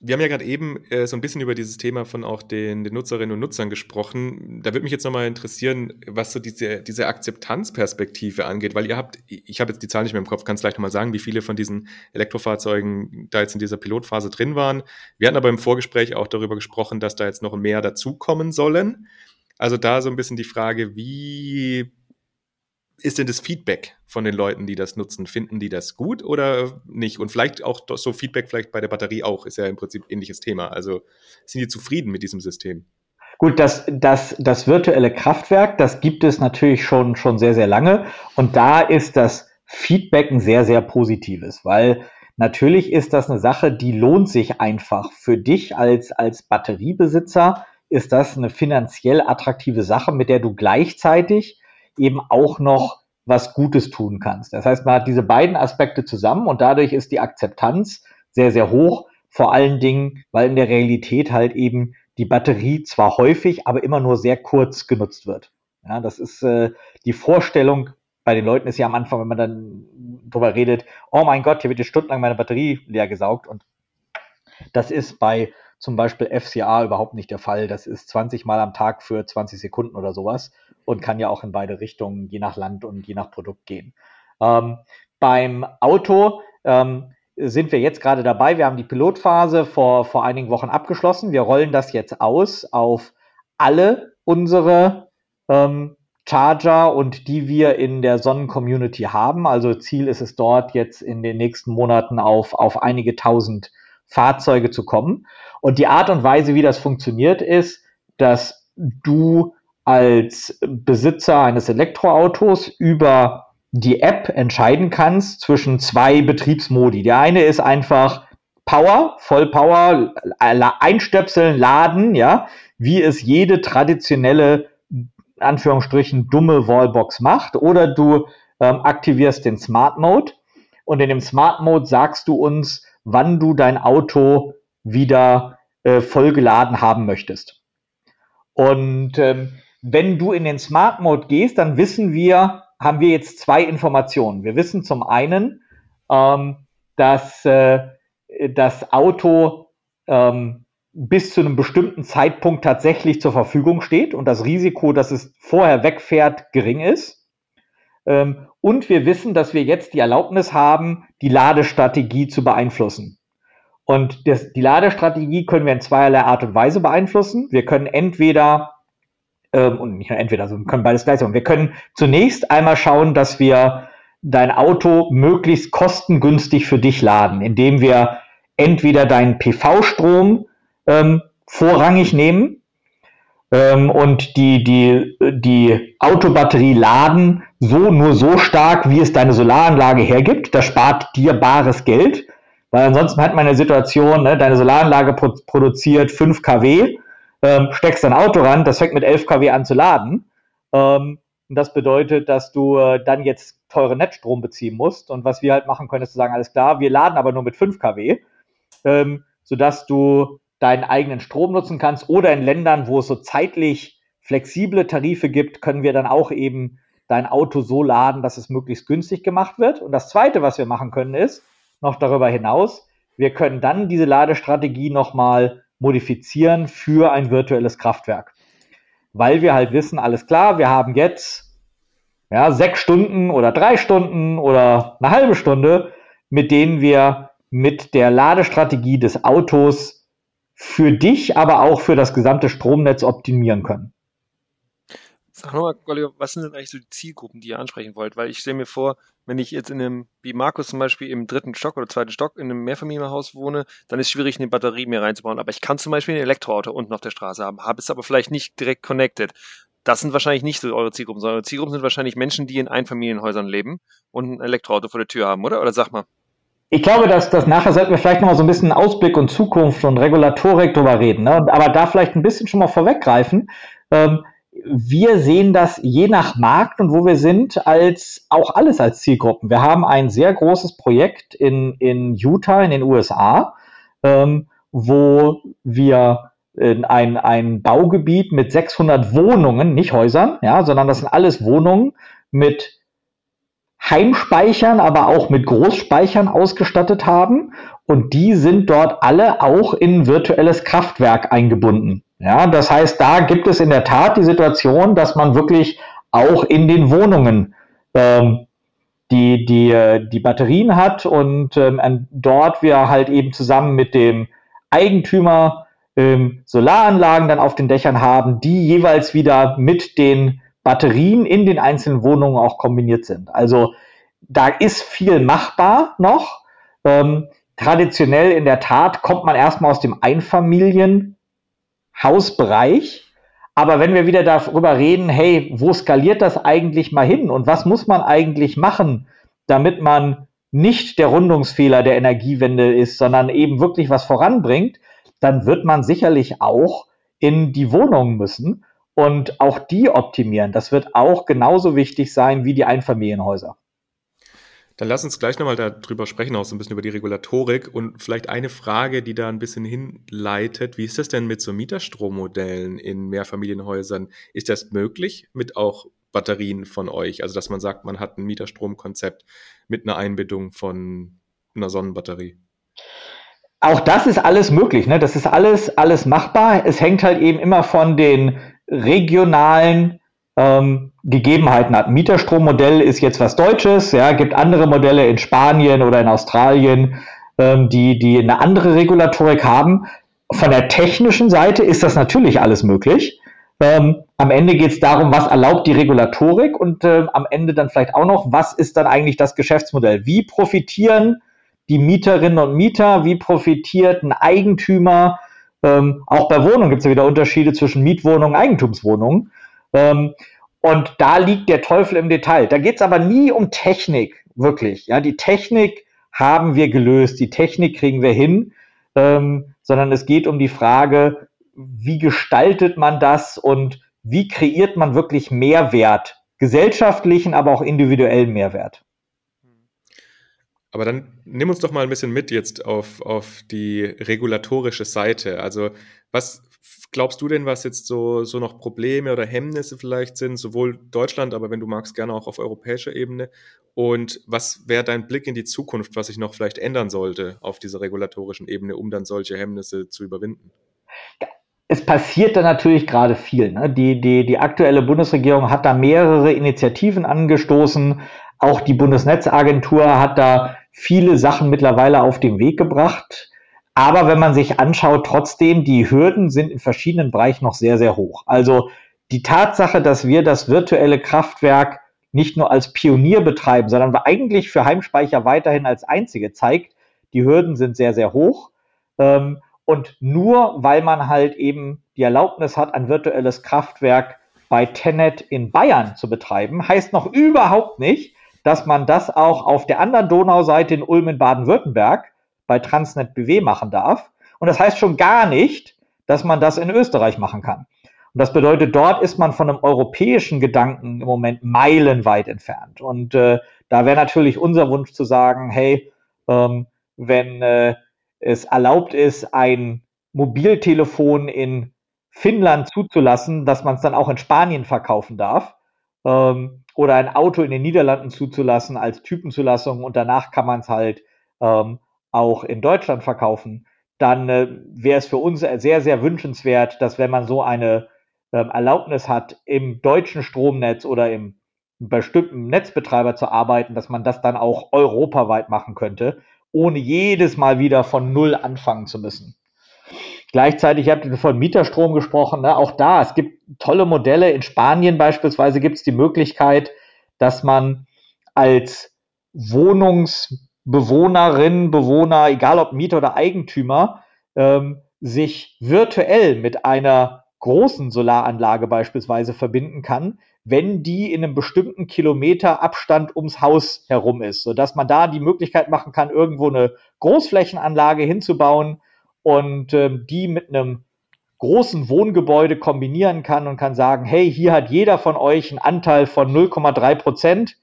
Wir haben ja gerade eben äh, so ein bisschen über dieses Thema von auch den, den, Nutzerinnen und Nutzern gesprochen. Da würde mich jetzt nochmal interessieren, was so diese, diese Akzeptanzperspektive angeht, weil ihr habt, ich habe jetzt die Zahl nicht mehr im Kopf, kannst gleich nochmal sagen, wie viele von diesen Elektrofahrzeugen da jetzt in dieser Pilotphase drin waren. Wir hatten aber im Vorgespräch auch darüber gesprochen, dass da jetzt noch mehr dazukommen sollen. Also da so ein bisschen die Frage, wie ist denn das Feedback von den Leuten, die das nutzen? Finden die das gut oder nicht? Und vielleicht auch so Feedback vielleicht bei der Batterie auch, ist ja im Prinzip ähnliches Thema. Also sind die zufrieden mit diesem System? Gut, das, das, das virtuelle Kraftwerk, das gibt es natürlich schon, schon sehr, sehr lange. Und da ist das Feedback ein sehr, sehr positives, weil natürlich ist das eine Sache, die lohnt sich einfach für dich als, als Batteriebesitzer ist das eine finanziell attraktive Sache, mit der du gleichzeitig eben auch noch was Gutes tun kannst. Das heißt, man hat diese beiden Aspekte zusammen und dadurch ist die Akzeptanz sehr, sehr hoch. Vor allen Dingen, weil in der Realität halt eben die Batterie zwar häufig, aber immer nur sehr kurz genutzt wird. Ja, das ist äh, die Vorstellung bei den Leuten ist ja am Anfang, wenn man dann drüber redet, oh mein Gott, hier wird jetzt stundenlang meine Batterie leer gesaugt und das ist bei zum Beispiel FCA überhaupt nicht der Fall. Das ist 20 Mal am Tag für 20 Sekunden oder sowas und kann ja auch in beide Richtungen, je nach Land und je nach Produkt gehen. Ähm, beim Auto ähm, sind wir jetzt gerade dabei. Wir haben die Pilotphase vor, vor einigen Wochen abgeschlossen. Wir rollen das jetzt aus auf alle unsere ähm, Charger und die wir in der Sonnen-Community haben. Also Ziel ist es dort jetzt in den nächsten Monaten auf, auf einige tausend Fahrzeuge zu kommen. Und die Art und Weise, wie das funktioniert, ist, dass du als Besitzer eines Elektroautos über die App entscheiden kannst zwischen zwei Betriebsmodi. Der eine ist einfach Power, Vollpower, einstöpseln, laden, ja, wie es jede traditionelle, Anführungsstrichen, dumme Wallbox macht. Oder du ähm, aktivierst den Smart Mode und in dem Smart Mode sagst du uns, wann du dein Auto wieder äh, vollgeladen haben möchtest. Und ähm, wenn du in den Smart Mode gehst, dann wissen wir, haben wir jetzt zwei Informationen. Wir wissen zum einen, ähm, dass äh, das Auto ähm, bis zu einem bestimmten Zeitpunkt tatsächlich zur Verfügung steht und das Risiko, dass es vorher wegfährt, gering ist. Ähm, und wir wissen, dass wir jetzt die Erlaubnis haben, die Ladestrategie zu beeinflussen. Und das, die Ladestrategie können wir in zweierlei Art und Weise beeinflussen. Wir können entweder, ähm, und nicht nur entweder, also wir können beides gleich machen. Wir können zunächst einmal schauen, dass wir dein Auto möglichst kostengünstig für dich laden, indem wir entweder deinen PV-Strom ähm, vorrangig nehmen ähm, und die, die, die Autobatterie laden so nur so stark, wie es deine Solaranlage hergibt. Das spart dir bares Geld. Weil ansonsten hat man eine Situation, ne, deine Solaranlage pro produziert 5 kW, ähm, steckst dein Auto ran, das fängt mit 11 kW an zu laden. Ähm, und das bedeutet, dass du äh, dann jetzt teure Netzstrom beziehen musst. Und was wir halt machen können, ist zu sagen, alles klar, wir laden aber nur mit 5 kW, ähm, sodass du deinen eigenen Strom nutzen kannst. Oder in Ländern, wo es so zeitlich flexible Tarife gibt, können wir dann auch eben dein Auto so laden, dass es möglichst günstig gemacht wird. Und das Zweite, was wir machen können, ist, noch darüber hinaus. Wir können dann diese Ladestrategie nochmal modifizieren für ein virtuelles Kraftwerk. Weil wir halt wissen, alles klar, wir haben jetzt ja, sechs Stunden oder drei Stunden oder eine halbe Stunde, mit denen wir mit der Ladestrategie des Autos für dich, aber auch für das gesamte Stromnetz optimieren können. Sag nochmal, Oliver, was sind denn eigentlich so die Zielgruppen, die ihr ansprechen wollt? Weil ich stelle mir vor, wenn ich jetzt in einem, wie Markus zum Beispiel, im dritten Stock oder zweiten Stock in einem Mehrfamilienhaus wohne, dann ist es schwierig, eine Batterie mir reinzubauen. Aber ich kann zum Beispiel ein Elektroauto unten auf der Straße haben, habe es aber vielleicht nicht direkt connected. Das sind wahrscheinlich nicht so eure Zielgruppen, sondern eure Zielgruppen sind wahrscheinlich Menschen, die in Einfamilienhäusern leben und ein Elektroauto vor der Tür haben, oder? Oder sag mal. Ich glaube, dass das nachher sollten wir vielleicht nochmal so ein bisschen Ausblick und Zukunft und Regulatorik drüber reden. Ne? Aber da vielleicht ein bisschen schon mal vorweggreifen. Ähm, wir sehen das je nach Markt und wo wir sind, als auch alles als Zielgruppen. Wir haben ein sehr großes Projekt in, in Utah in den USA, ähm, wo wir in ein, ein Baugebiet mit 600 Wohnungen, nicht Häusern, ja, sondern das sind alles Wohnungen mit Heimspeichern, aber auch mit Großspeichern ausgestattet haben. Und die sind dort alle auch in virtuelles Kraftwerk eingebunden. Ja, das heißt, da gibt es in der Tat die Situation, dass man wirklich auch in den Wohnungen ähm, die, die, äh, die Batterien hat und ähm, dort wir halt eben zusammen mit dem Eigentümer ähm, Solaranlagen dann auf den Dächern haben, die jeweils wieder mit den Batterien in den einzelnen Wohnungen auch kombiniert sind. Also da ist viel machbar noch. Ähm, traditionell in der Tat kommt man erstmal aus dem Einfamilien Hausbereich. Aber wenn wir wieder darüber reden, hey, wo skaliert das eigentlich mal hin und was muss man eigentlich machen, damit man nicht der Rundungsfehler der Energiewende ist, sondern eben wirklich was voranbringt, dann wird man sicherlich auch in die Wohnungen müssen und auch die optimieren. Das wird auch genauso wichtig sein wie die Einfamilienhäuser. Dann lass uns gleich nochmal darüber sprechen, auch so ein bisschen über die Regulatorik und vielleicht eine Frage, die da ein bisschen hinleitet. Wie ist das denn mit so Mieterstrommodellen in Mehrfamilienhäusern? Ist das möglich mit auch Batterien von euch? Also, dass man sagt, man hat ein Mieterstromkonzept mit einer Einbindung von einer Sonnenbatterie? Auch das ist alles möglich. Ne? Das ist alles, alles machbar. Es hängt halt eben immer von den regionalen ähm, Gegebenheiten hat. Mieterstrommodell ist jetzt was Deutsches, ja, gibt andere Modelle in Spanien oder in Australien, ähm, die, die eine andere Regulatorik haben. Von der technischen Seite ist das natürlich alles möglich. Ähm, am Ende geht es darum, was erlaubt die Regulatorik und äh, am Ende dann vielleicht auch noch, was ist dann eigentlich das Geschäftsmodell? Wie profitieren die Mieterinnen und Mieter? Wie profitiert ein Eigentümer? Ähm, auch bei Wohnungen gibt es ja wieder Unterschiede zwischen Mietwohnungen und Eigentumswohnungen. Ähm, und da liegt der Teufel im Detail. Da geht es aber nie um Technik, wirklich. Ja, die Technik haben wir gelöst, die Technik kriegen wir hin, ähm, sondern es geht um die Frage, wie gestaltet man das und wie kreiert man wirklich Mehrwert, gesellschaftlichen, aber auch individuellen Mehrwert. Aber dann nimm uns doch mal ein bisschen mit jetzt auf, auf die regulatorische Seite. Also was glaubst du denn, was jetzt so, so noch Probleme oder Hemmnisse vielleicht sind, sowohl Deutschland, aber wenn du magst, gerne auch auf europäischer Ebene? Und was wäre dein Blick in die Zukunft, was sich noch vielleicht ändern sollte auf dieser regulatorischen Ebene, um dann solche Hemmnisse zu überwinden? Es passiert da natürlich gerade viel. Ne? Die, die, die aktuelle Bundesregierung hat da mehrere Initiativen angestoßen. Auch die Bundesnetzagentur hat da viele Sachen mittlerweile auf den Weg gebracht. Aber wenn man sich anschaut, trotzdem, die Hürden sind in verschiedenen Bereichen noch sehr, sehr hoch. Also die Tatsache, dass wir das virtuelle Kraftwerk nicht nur als Pionier betreiben, sondern wir eigentlich für Heimspeicher weiterhin als einzige zeigt, die Hürden sind sehr, sehr hoch. Ähm, und nur weil man halt eben die Erlaubnis hat, ein virtuelles Kraftwerk bei Tenet in Bayern zu betreiben, heißt noch überhaupt nicht, dass man das auch auf der anderen Donauseite in Ulm in Baden-Württemberg bei Transnet BW machen darf. Und das heißt schon gar nicht, dass man das in Österreich machen kann. Und das bedeutet, dort ist man von einem europäischen Gedanken im Moment meilenweit entfernt. Und äh, da wäre natürlich unser Wunsch zu sagen, hey, ähm, wenn äh, es erlaubt ist, ein Mobiltelefon in Finnland zuzulassen, dass man es dann auch in Spanien verkaufen darf, ähm, oder ein Auto in den Niederlanden zuzulassen als Typenzulassung und danach kann man es halt ähm, auch in Deutschland verkaufen, dann äh, wäre es für uns sehr, sehr wünschenswert, dass wenn man so eine ähm, Erlaubnis hat, im deutschen Stromnetz oder im bestimmten Netzbetreiber zu arbeiten, dass man das dann auch europaweit machen könnte, ohne jedes Mal wieder von Null anfangen zu müssen. Gleichzeitig, ich habe von Mieterstrom gesprochen, ne? auch da, es gibt tolle Modelle. In Spanien beispielsweise gibt es die Möglichkeit, dass man als Wohnungsbewohnerin, Bewohner, egal ob Mieter oder Eigentümer, ähm, sich virtuell mit einer großen Solaranlage beispielsweise verbinden kann, wenn die in einem bestimmten Kilometer Abstand ums Haus herum ist, sodass man da die Möglichkeit machen kann, irgendwo eine Großflächenanlage hinzubauen, und ähm, die mit einem großen Wohngebäude kombinieren kann und kann sagen, hey, hier hat jeder von euch einen Anteil von 0,3 Prozent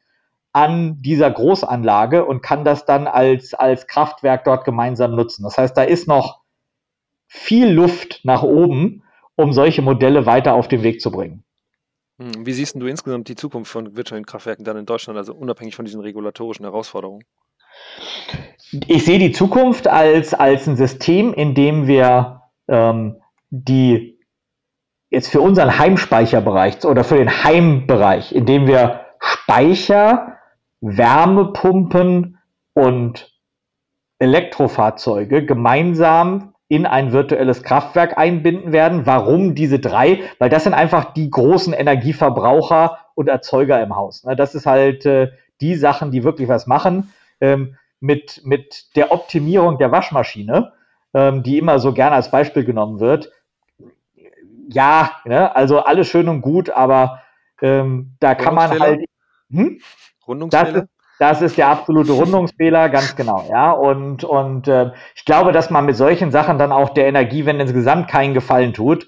an dieser Großanlage und kann das dann als, als Kraftwerk dort gemeinsam nutzen. Das heißt, da ist noch viel Luft nach oben, um solche Modelle weiter auf den Weg zu bringen. Hm, wie siehst du insgesamt die Zukunft von virtuellen Kraftwerken dann in Deutschland, also unabhängig von diesen regulatorischen Herausforderungen? Ich sehe die Zukunft als, als ein System, in dem wir ähm, die jetzt für unseren Heimspeicherbereich oder für den Heimbereich, in dem wir Speicher, Wärmepumpen und Elektrofahrzeuge gemeinsam in ein virtuelles Kraftwerk einbinden werden. Warum diese drei? Weil das sind einfach die großen Energieverbraucher und Erzeuger im Haus. Ne? Das ist halt äh, die Sachen, die wirklich was machen ähm, mit, mit der Optimierung der Waschmaschine, ähm, die immer so gerne als Beispiel genommen wird. Ja, ne, also alles schön und gut, aber ähm, da kann man halt. Hm? Rundungsfehler? Das ist, das ist der absolute Rundungsfehler, ganz genau, ja. Und, und äh, ich glaube, dass man mit solchen Sachen dann auch der Energiewende insgesamt keinen Gefallen tut.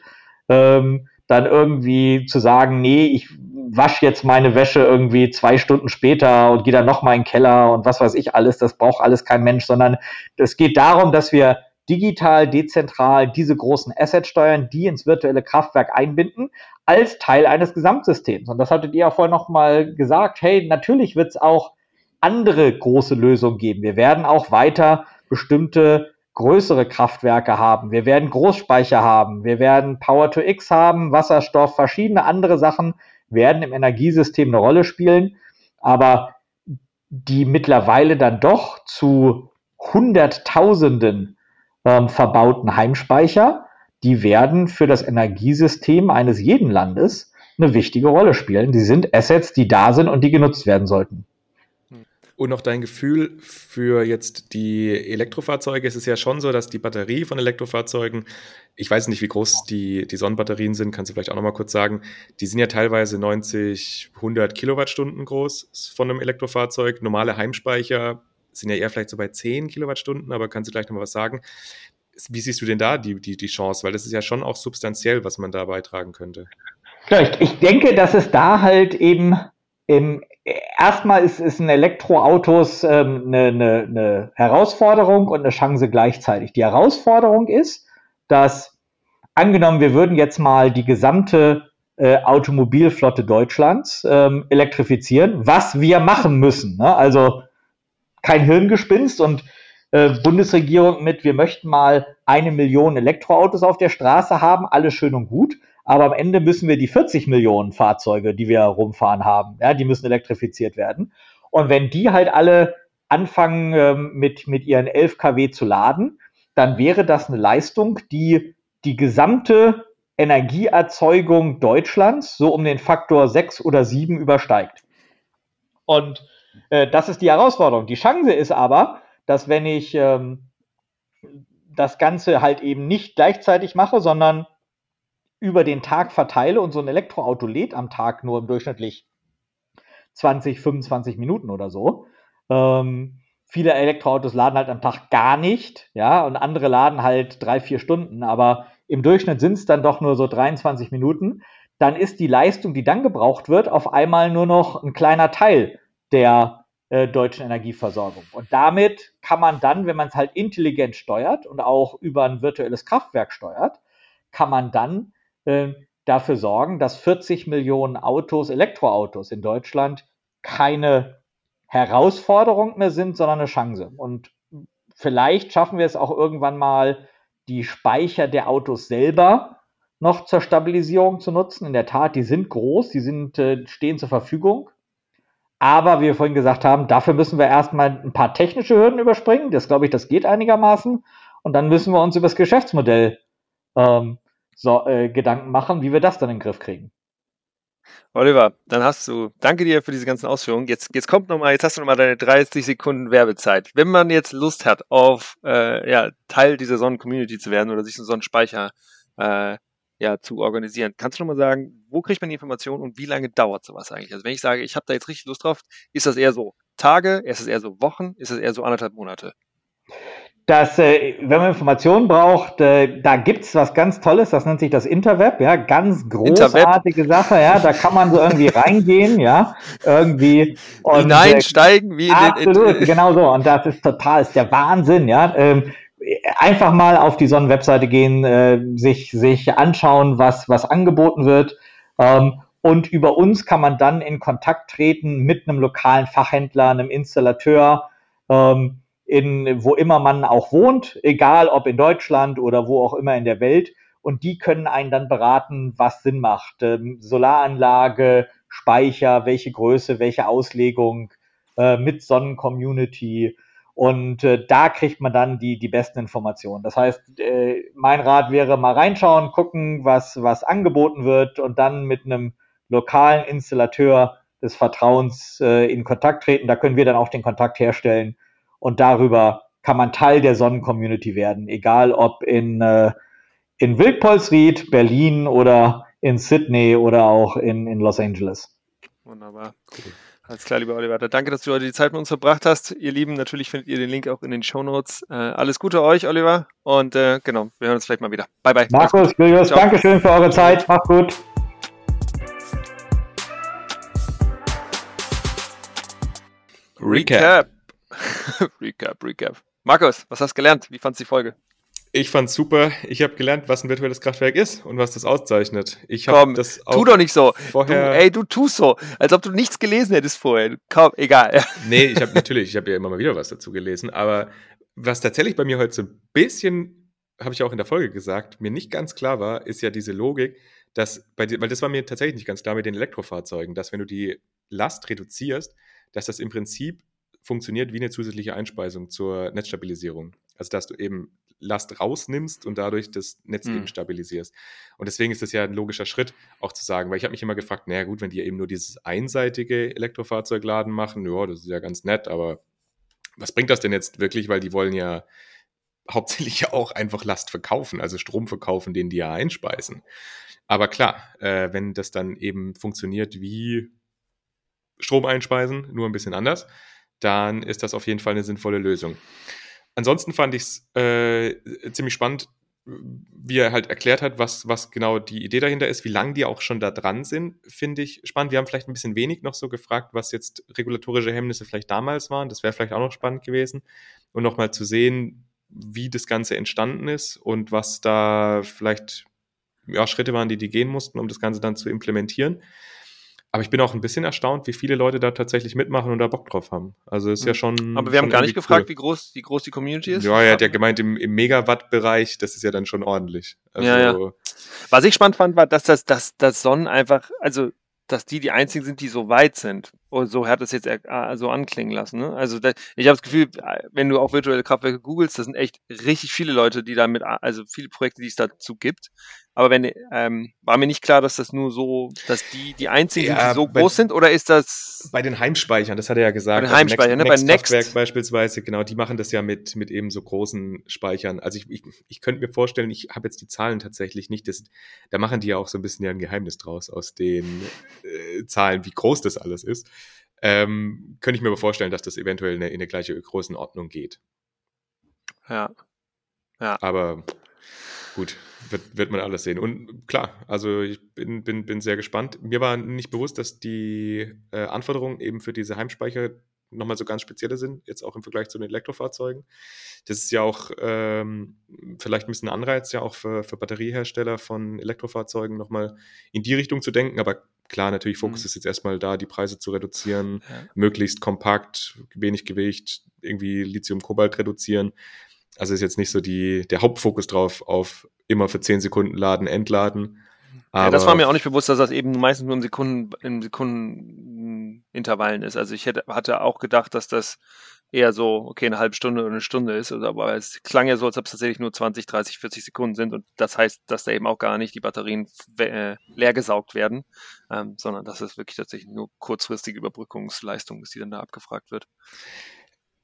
Ähm, dann irgendwie zu sagen, nee, ich wasche jetzt meine Wäsche irgendwie zwei Stunden später und gehe dann nochmal in den Keller und was weiß ich alles, das braucht alles kein Mensch, sondern es geht darum, dass wir digital, dezentral diese großen Assets steuern, die ins virtuelle Kraftwerk einbinden, als Teil eines Gesamtsystems. Und das hattet ihr ja vorhin nochmal gesagt, hey, natürlich wird es auch andere große Lösungen geben. Wir werden auch weiter bestimmte größere Kraftwerke haben. Wir werden Großspeicher haben. Wir werden Power to X haben, Wasserstoff, verschiedene andere Sachen werden im Energiesystem eine Rolle spielen. Aber die mittlerweile dann doch zu Hunderttausenden ähm, verbauten Heimspeicher, die werden für das Energiesystem eines jeden Landes eine wichtige Rolle spielen. Die sind Assets, die da sind und die genutzt werden sollten. Und noch dein Gefühl für jetzt die Elektrofahrzeuge. Es ist ja schon so, dass die Batterie von Elektrofahrzeugen, ich weiß nicht, wie groß die, die Sonnenbatterien sind, kannst du vielleicht auch noch mal kurz sagen, die sind ja teilweise 90, 100 Kilowattstunden groß von einem Elektrofahrzeug. Normale Heimspeicher sind ja eher vielleicht so bei 10 Kilowattstunden, aber kannst du gleich noch mal was sagen? Wie siehst du denn da die, die, die Chance? Weil das ist ja schon auch substanziell, was man da beitragen könnte. Ja, ich, denke, dass es da halt eben im erstmal ist, ist ein Elektroautos ähm, eine, eine, eine Herausforderung und eine Chance gleichzeitig. Die Herausforderung ist, dass angenommen, wir würden jetzt mal die gesamte äh, Automobilflotte Deutschlands ähm, elektrifizieren, was wir machen müssen. Ne? Also kein Hirngespinst und äh, Bundesregierung mit, wir möchten mal eine Million Elektroautos auf der Straße haben, alles schön und gut. Aber am Ende müssen wir die 40 Millionen Fahrzeuge, die wir rumfahren haben, ja, die müssen elektrifiziert werden. Und wenn die halt alle anfangen ähm, mit, mit ihren 11 kW zu laden, dann wäre das eine Leistung, die die gesamte Energieerzeugung Deutschlands so um den Faktor 6 oder 7 übersteigt. Und äh, das ist die Herausforderung. Die Chance ist aber, dass wenn ich ähm, das Ganze halt eben nicht gleichzeitig mache, sondern über den Tag verteile und so ein Elektroauto lädt am Tag nur im durchschnittlich 20, 25 Minuten oder so. Ähm, viele Elektroautos laden halt am Tag gar nicht, ja, und andere laden halt drei, vier Stunden, aber im Durchschnitt sind es dann doch nur so 23 Minuten. Dann ist die Leistung, die dann gebraucht wird, auf einmal nur noch ein kleiner Teil der äh, deutschen Energieversorgung. Und damit kann man dann, wenn man es halt intelligent steuert und auch über ein virtuelles Kraftwerk steuert, kann man dann äh, dafür sorgen, dass 40 Millionen Autos, Elektroautos in Deutschland keine Herausforderung mehr sind, sondern eine Chance. Und vielleicht schaffen wir es auch irgendwann mal, die Speicher der Autos selber noch zur Stabilisierung zu nutzen. In der Tat, die sind groß, die sind, äh, stehen zur Verfügung. Aber wie wir vorhin gesagt haben, dafür müssen wir erstmal ein paar technische Hürden überspringen. Das glaube ich, das geht einigermaßen. Und dann müssen wir uns über das Geschäftsmodell ähm, so, äh, Gedanken machen, wie wir das dann in den Griff kriegen. Oliver, dann hast du, danke dir für diese ganzen Ausführungen. Jetzt, jetzt kommt noch mal, jetzt hast du noch mal deine 30 Sekunden Werbezeit. Wenn man jetzt Lust hat, auf äh, ja, Teil dieser Sonnen-Community zu werden oder sich einen Sonnenspeicher äh, ja, zu organisieren. Kannst du noch mal sagen, wo kriegt man die Informationen und wie lange dauert sowas eigentlich? Also wenn ich sage, ich habe da jetzt richtig Lust drauf, ist das eher so Tage, ist es eher so Wochen, ist es eher so anderthalb Monate? dass äh, wenn man Informationen braucht, äh, da gibt's was ganz Tolles, das nennt sich das Interweb, ja, ganz großartige Interweb. Sache, ja, da kann man so irgendwie reingehen, ja, irgendwie und, hineinsteigen, wie absolut, in den, genau so, und das ist total, ist der Wahnsinn, ja. Ähm, einfach mal auf die Sonnenwebseite gehen, äh, sich, sich anschauen, was, was angeboten wird. Ähm, und über uns kann man dann in Kontakt treten mit einem lokalen Fachhändler, einem Installateur, ähm, in, wo immer man auch wohnt, egal ob in Deutschland oder wo auch immer in der Welt. Und die können einen dann beraten, was Sinn macht. Ähm, Solaranlage, Speicher, welche Größe, welche Auslegung äh, mit Sonnencommunity. Und äh, da kriegt man dann die, die besten Informationen. Das heißt, äh, mein Rat wäre mal reinschauen, gucken, was, was angeboten wird und dann mit einem lokalen Installateur des Vertrauens äh, in Kontakt treten. Da können wir dann auch den Kontakt herstellen und darüber kann man Teil der Sonnen-Community werden, egal ob in, äh, in Wildpolsried, Berlin oder in Sydney oder auch in, in Los Angeles. Wunderbar. Cool. Alles klar, lieber Oliver. Danke, dass du heute die Zeit mit uns verbracht hast. Ihr Lieben, natürlich findet ihr den Link auch in den Show Notes. Äh, alles Gute euch, Oliver. Und äh, genau, wir hören uns vielleicht mal wieder. Bye, bye. Markus, Julius, Dankeschön für eure Zeit. Macht gut. Recap. Recap, Recap. Markus, was hast du gelernt? Wie fandest du die Folge? Ich fand's super. Ich habe gelernt, was ein virtuelles Kraftwerk ist und was das auszeichnet. Ich Komm, das auch tu doch nicht so. Vorher du, ey, du tust so, als ob du nichts gelesen hättest vorher. Komm, egal. Nee, ich habe natürlich, ich habe ja immer mal wieder was dazu gelesen, aber was tatsächlich bei mir heute so ein bisschen, habe ich auch in der Folge gesagt, mir nicht ganz klar war, ist ja diese Logik, dass bei dir, weil das war mir tatsächlich nicht ganz klar mit den Elektrofahrzeugen, dass wenn du die Last reduzierst, dass das im Prinzip funktioniert wie eine zusätzliche Einspeisung zur Netzstabilisierung. Also dass du eben Last rausnimmst und dadurch das Netz mhm. eben stabilisierst. Und deswegen ist das ja ein logischer Schritt, auch zu sagen, weil ich habe mich immer gefragt, naja gut, wenn die eben nur dieses einseitige Elektrofahrzeugladen machen, ja, das ist ja ganz nett, aber was bringt das denn jetzt wirklich, weil die wollen ja hauptsächlich ja auch einfach Last verkaufen, also Strom verkaufen, den die ja einspeisen. Aber klar, äh, wenn das dann eben funktioniert wie Strom einspeisen, nur ein bisschen anders, dann ist das auf jeden Fall eine sinnvolle Lösung. Ansonsten fand ich es äh, ziemlich spannend, wie er halt erklärt hat, was, was genau die Idee dahinter ist, wie lange die auch schon da dran sind, finde ich spannend. Wir haben vielleicht ein bisschen wenig noch so gefragt, was jetzt regulatorische Hemmnisse vielleicht damals waren. Das wäre vielleicht auch noch spannend gewesen. Und nochmal zu sehen, wie das Ganze entstanden ist und was da vielleicht ja, Schritte waren, die die gehen mussten, um das Ganze dann zu implementieren. Aber ich bin auch ein bisschen erstaunt, wie viele Leute da tatsächlich mitmachen und da Bock drauf haben. Also ist ja hm. schon. Aber wir haben gar nicht gefragt, wie groß, wie groß die Community ist. Ja, er hat ja gemeint, im, im Megawatt-Bereich, das ist ja dann schon ordentlich. Also, ja, ja. Was ich spannend fand, war, dass das, dass, dass Sonnen einfach, also dass die die einzigen sind, die so weit sind. Und so hat es jetzt so anklingen lassen. Ne? Also da, ich habe das Gefühl, wenn du auch virtuelle Kraftwerke googelst, das sind echt richtig viele Leute, die damit, also viele Projekte, die es dazu gibt. Aber wenn ähm, war mir nicht klar, dass das nur so, dass die die einzigen ja, sind, die so bei, groß sind, oder ist das bei den Heimspeichern? Das hat er ja gesagt. Bei den Heimspeichern, also Next, ne? Bei Next beispielsweise, genau, die machen das ja mit mit eben so großen Speichern. Also ich, ich, ich könnte mir vorstellen, ich habe jetzt die Zahlen tatsächlich nicht. Das, da machen die ja auch so ein bisschen ja ein Geheimnis draus aus den äh, Zahlen, wie groß das alles ist. Ähm, könnte ich mir aber vorstellen, dass das eventuell in eine, in eine gleiche Größenordnung geht. Ja. Ja. Aber gut, wird, wird man alles sehen. Und klar, also ich bin, bin, bin sehr gespannt. Mir war nicht bewusst, dass die äh, Anforderungen eben für diese Heimspeicher nochmal so ganz spezielle sind, jetzt auch im Vergleich zu den Elektrofahrzeugen. Das ist ja auch ähm, vielleicht ein bisschen Anreiz, ja auch für, für Batteriehersteller von Elektrofahrzeugen nochmal in die Richtung zu denken. Aber klar, natürlich Fokus mhm. ist jetzt erstmal da, die Preise zu reduzieren, ja. möglichst kompakt, wenig Gewicht, irgendwie Lithium-Kobalt reduzieren. Also ist jetzt nicht so die, der Hauptfokus drauf auf immer für 10 Sekunden laden, entladen. Aber ja, das war mir auch nicht bewusst, dass das eben meistens nur in Sekunden, in Sekundenintervallen ist. Also ich hätte, hatte auch gedacht, dass das eher so, okay, eine halbe Stunde oder eine Stunde ist, aber es klang ja so, als ob es tatsächlich nur 20, 30, 40 Sekunden sind und das heißt, dass da eben auch gar nicht die Batterien äh, leer gesaugt werden, ähm, sondern dass es wirklich tatsächlich nur kurzfristige Überbrückungsleistung ist, die dann da abgefragt wird.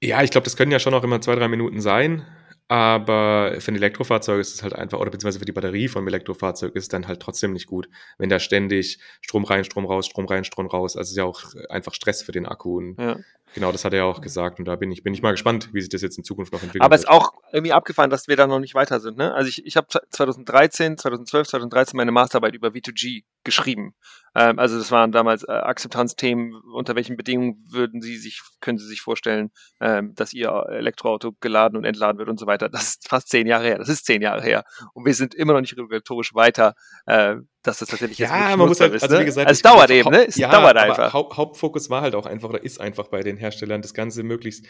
Ja, ich glaube, das können ja schon auch immer zwei, drei Minuten sein. Aber für ein Elektrofahrzeug ist es halt einfach, oder beziehungsweise für die Batterie vom Elektrofahrzeug ist es dann halt trotzdem nicht gut, wenn da ständig Strom rein, Strom raus, Strom rein, Strom raus. Also ist ja auch einfach Stress für den Akku. Und ja. Genau, das hat er ja auch gesagt. Und da bin ich, bin ich mal gespannt, wie sich das jetzt in Zukunft noch entwickelt. Aber es ist auch irgendwie abgefahren, dass wir da noch nicht weiter sind. Ne? Also ich, ich habe 2013, 2012, 2013 meine Masterarbeit über V2G geschrieben. Ähm, also das waren damals äh, Akzeptanzthemen. Unter welchen Bedingungen würden Sie sich, können Sie sich vorstellen, ähm, dass Ihr Elektroauto geladen und entladen wird und so weiter. Das ist fast zehn Jahre her. Das ist zehn Jahre her. Und wir sind immer noch nicht regulatorisch weiter, äh, dass das tatsächlich jetzt ja, man muss halt, ist. Also wie gesagt, also es dauert eben, ne? Es ja, dauert einfach. Haupt, Hauptfokus war halt auch einfach oder ist einfach bei den Herstellern, das Ganze möglichst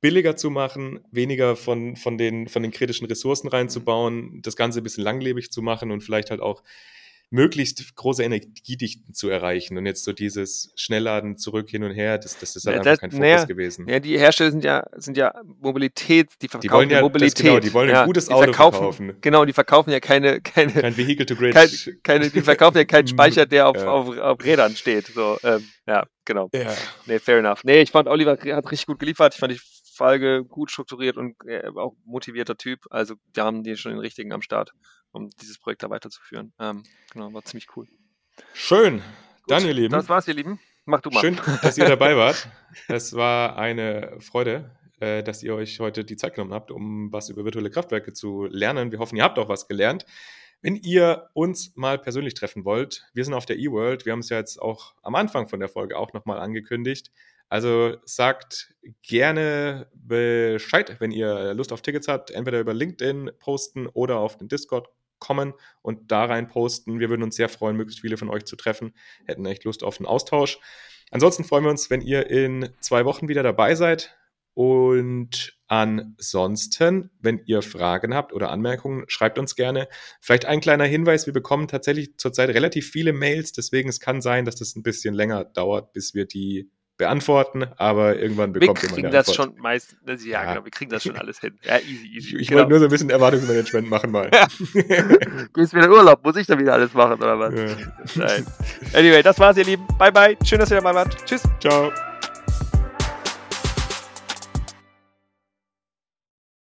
billiger zu machen, weniger von, von, den, von den kritischen Ressourcen reinzubauen, das Ganze ein bisschen langlebig zu machen und vielleicht halt auch möglichst große Energiedichten zu erreichen. Und jetzt so dieses Schnellladen zurück hin und her, das, das ist halt ja, einfach kein Fokus naja, gewesen. Ja, die Hersteller sind ja, sind ja Mobilität, die verkaufen die wollen ja, Mobilität. Das, genau, die wollen ja, ein gutes Auto verkaufen, verkaufen. Genau, die verkaufen ja keine, keine kein Vehicle to Grid. Kein, keine, die verkaufen ja keinen Speicher, der auf, ja. auf, auf Rädern steht. So, ähm, ja, genau. Ja. Nee, fair enough. Nee, ich fand Oliver hat richtig gut geliefert. Ich fand die Folge gut strukturiert und äh, auch motivierter Typ. Also wir haben die schon den richtigen am Start, um dieses Projekt da weiterzuführen. Ähm, genau, war ziemlich cool. Schön. Gut, Dann, ihr Lieben. Das war's, ihr Lieben. Mach du mal. Schön, dass ihr dabei wart. Es war eine Freude, äh, dass ihr euch heute die Zeit genommen habt, um was über virtuelle Kraftwerke zu lernen. Wir hoffen, ihr habt auch was gelernt. Wenn ihr uns mal persönlich treffen wollt, wir sind auf der eWorld. Wir haben es ja jetzt auch am Anfang von der Folge auch nochmal angekündigt. Also sagt gerne Bescheid, wenn ihr Lust auf Tickets habt, entweder über LinkedIn posten oder auf den Discord kommen und da rein posten. Wir würden uns sehr freuen, möglichst viele von euch zu treffen. Hätten echt Lust auf einen Austausch. Ansonsten freuen wir uns, wenn ihr in zwei Wochen wieder dabei seid. Und ansonsten, wenn ihr Fragen habt oder Anmerkungen, schreibt uns gerne. Vielleicht ein kleiner Hinweis, wir bekommen tatsächlich zurzeit relativ viele Mails, deswegen es kann sein, dass das ein bisschen länger dauert, bis wir die beantworten, aber irgendwann bekommt jemand eine das schon meist, ja, ja, genau, wir kriegen das schon alles hin. Ja, easy, easy. Ich, ich genau. wollte nur so ein bisschen Erwartungsmanagement machen mal. Gehst wieder in Urlaub, muss ich dann wieder alles machen, oder was? Ja. Nein. Anyway, das war's, ihr Lieben. Bye, bye. Schön, dass ihr dabei wart. Tschüss. Ciao.